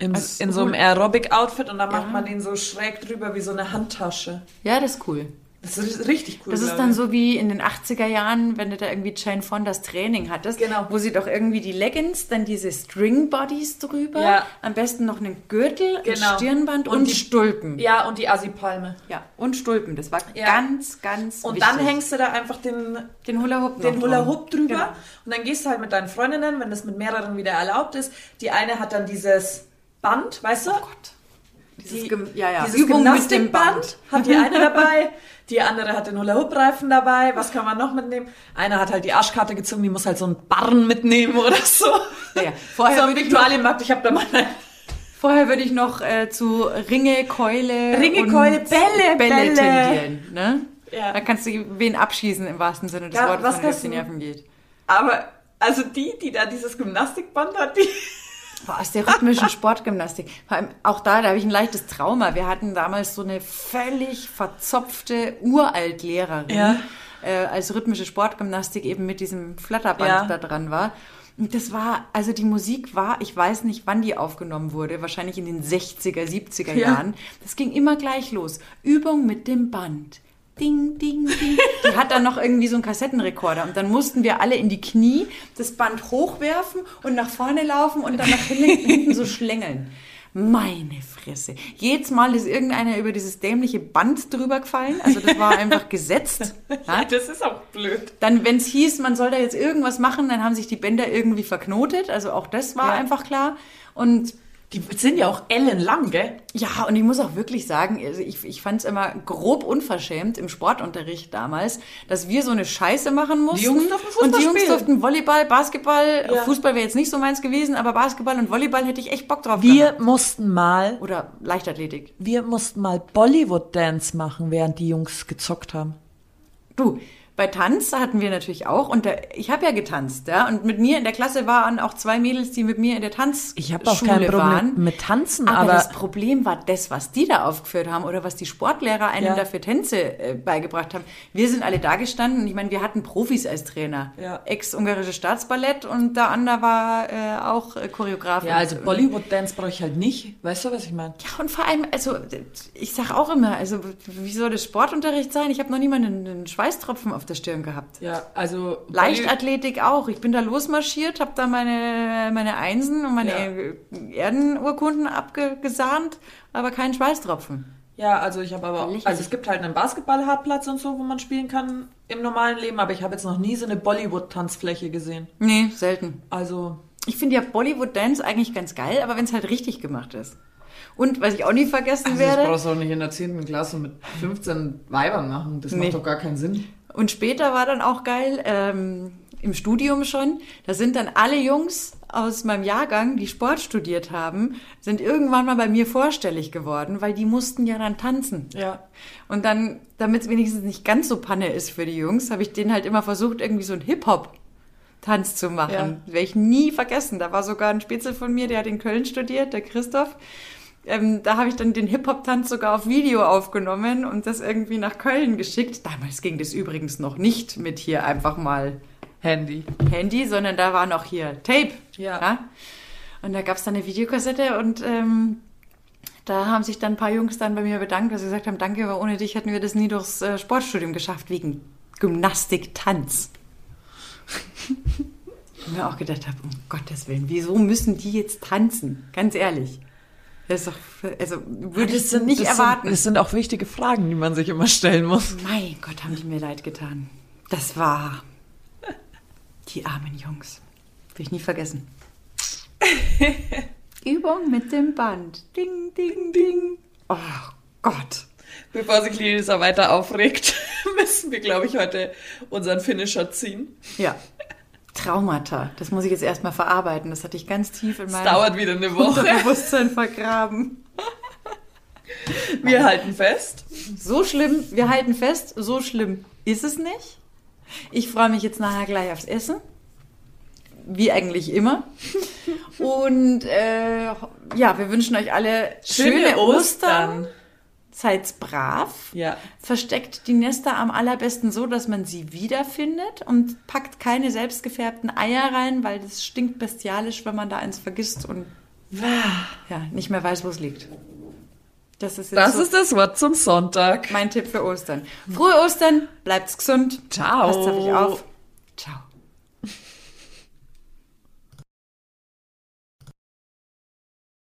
Im, Als in so einem Aerobic-Outfit und dann macht Ja. man den so schräg drüber wie so eine Handtasche. Ja, das ist cool. Das ist richtig cool. Das ist dann ich. so wie in den 80er Jahren, wenn du da irgendwie Jane Fondas Training hattest, Genau. wo sie doch irgendwie die Leggings, dann diese String Bodies drüber, Ja. am besten noch einen Gürtel, Genau. ein Stirnband und, Und die- Stulpen. Ja, und die Assi-Palme. Ja, und Stulpen. Das war Ja. ganz, ganz Und wichtig. dann hängst du da einfach den, den Hula Hoop den Hula. Hoop drüber Genau. und dann gehst du halt mit deinen Freundinnen, wenn das mit mehreren wieder erlaubt ist. Die eine hat dann dieses Band, weißt du? Oh Gott. Dieses, Die- ja, ja. Dieses Übung mit dem Gymnastikband Band. hat die eine dabei, die andere hat den Hula-Hoop-Reifen dabei. Was kann man noch mitnehmen? Einer hat halt die Arschkarte gezogen, die muss halt so einen Barren mitnehmen oder so. Ja, ja. Vorher so würde ich noch- Viktualienmarkt, ich habe da mal Vorher würde ich noch äh, zu Ringe, Keule, Ringe, Keule, Bälle, Bälle, Bälle. tendieren. Ne? Ja. Da kannst du wen abschießen im wahrsten Sinne des Ja, Wortes, wenn kannst die Nerven geht. Aber, also die, die da dieses Gymnastikband hat, die... Aus der rhythmischen Sportgymnastik. Vor allem auch da, da habe ich ein leichtes Trauma. Wir hatten damals so eine völlig verzopfte Uraltlehrerin, Ja. äh, als rhythmische Sportgymnastik eben mit diesem Flatterband Ja. da dran war. Und das war, also die Musik war, ich weiß nicht, wann die aufgenommen wurde, wahrscheinlich in den 60er, 70er Ja. Jahren. Das ging immer gleich los. Übung mit dem Band. Ding, ding, ding. Die hat dann noch irgendwie so einen Kassettenrekorder und dann mussten wir alle in die Knie das Band hochwerfen und nach vorne laufen und dann nach hinten, so schlängeln. Meine Fresse. Jedes Mal ist irgendeiner über dieses dämliche Band drüber gefallen. Also das war einfach gesetzt. Ja? Ja, das ist auch blöd. Dann, wenn es hieß, man soll da jetzt irgendwas machen, dann haben sich die Bänder irgendwie verknotet. Also auch das war Ja. einfach klar. Und Die sind ja auch ellenlang, gell? ja, und ich muss auch wirklich sagen, also ich, ich fand es immer grob unverschämt im Sportunterricht damals, dass wir so eine Scheiße machen mussten. Jungs durften Fußball und die Jungs spielen. durften Volleyball, Basketball, Ja. Fußball wäre jetzt nicht so meins gewesen, aber Basketball und Volleyball hätte ich echt Bock drauf Wir gehabt. mussten mal, Oder Leichtathletik. wir mussten mal Bollywood-Dance machen, während die Jungs gezockt haben. Du, bei Tanz hatten wir natürlich auch, und da, ich habe ja getanzt, ja, und mit mir in der Klasse waren auch zwei Mädels, die mit mir in der Tanzschule Ich habe auch kein Problem waren. mit Tanzen, Aber, aber, das Problem war das, was die da aufgeführt haben oder was die Sportlehrer einem Ja. dafür Tänze äh, beigebracht haben. Wir sind alle da gestanden und ich meine, wir hatten Profis als Trainer. Ja. Ex-ungarische Staatsballett und der andere war äh, auch äh, Choreograf. ja, also Und- Bollywood-Dance brauche ich halt nicht. Weißt du, was ich meine? ja, und vor allem, also ich sag auch immer, also wie soll das Sportunterricht sein? Ich habe noch nie mal einen, einen Schweißtropfen auf der Stirn gehabt. Ja, also Leichtathletik auch. Ich bin da losmarschiert, habe da meine, meine Einsen und meine Erdenurkunden abgesahnt, aber keinen Schweißtropfen. Ja, also ich habe aber auch, also es gibt halt einen Basketballhartplatz und so, wo man spielen kann im normalen Leben, aber ich habe jetzt noch nie so eine Bollywood-Tanzfläche gesehen. Nee, selten. Also, Ich finde ja Bollywood Dance eigentlich ganz geil, aber wenn es halt richtig gemacht ist. Und was ich auch nie vergessen werde, du auch nicht in der 10. Klasse mit 15 Weibern machen. Das Nee. doch gar keinen Sinn. Und später war dann auch geil, ähm, im Studium schon, da sind dann alle Jungs aus meinem Jahrgang, die Sport studiert haben, sind irgendwann mal bei mir vorstellig geworden, weil die mussten ja dann tanzen. Ja. Und dann, damit es wenigstens nicht ganz so Panne ist für die Jungs, habe ich denen halt immer versucht, irgendwie so einen Hip-Hop-Tanz zu machen. Ja. Werde ich nie vergessen. Da war sogar ein Spitzel von mir, der hat in Köln studiert, der Christoph. Ähm, da habe ich dann den Hip-Hop-Tanz sogar auf Video aufgenommen und das irgendwie nach Köln geschickt. Damals ging das übrigens noch nicht mit hier einfach mal Handy. Handy, sondern da war noch hier Tape. Ja. Und da gab es dann eine Videokassette und ähm, da haben sich dann ein paar Jungs dann bei mir bedankt, dass sie gesagt haben, danke, aber ohne dich hätten wir das nie durchs äh, Sportstudium geschafft, wegen Gymnastik, Tanz. Und mir auch gedacht habe, um Gottes Willen, wieso müssen die jetzt tanzen? Ganz ehrlich. Das ist doch, also würde ich nicht das erwarten. Sind, das sind auch wichtige Fragen, die man sich immer stellen muss. Mein Gott, haben die mir leid getan. Das war die armen Jungs. Will ich nie vergessen. Übung mit dem Band. Ding, ding, ding. Oh Gott. Bevor sich Lisa weiter aufregt, müssen wir, glaube ich, heute unseren Finisher ziehen. Ja. Traumata. Das muss ich jetzt erstmal verarbeiten. Das hatte ich ganz tief in Es meinem dauert wieder eine Woche. Bewusstsein vergraben. Wir halten fest. So schlimm, wir halten fest, so schlimm ist es nicht. Ich freue mich jetzt nachher gleich aufs Essen. Wie eigentlich immer. Und äh, ja, wir wünschen euch alle schöne, Ostern. Seid brav. Ja. Versteckt die Nester am allerbesten so, dass man sie wiederfindet und packt keine selbstgefärbten Eier rein, weil das stinkt bestialisch, wenn man da eins vergisst und ja, nicht mehr weiß, wo es liegt. Das ist Das so ist das Wort zum Sonntag. mein Tipp für Ostern. Frohe Ostern, bleibt's gesund. Ciao. Passt auf euch auf. Ciao.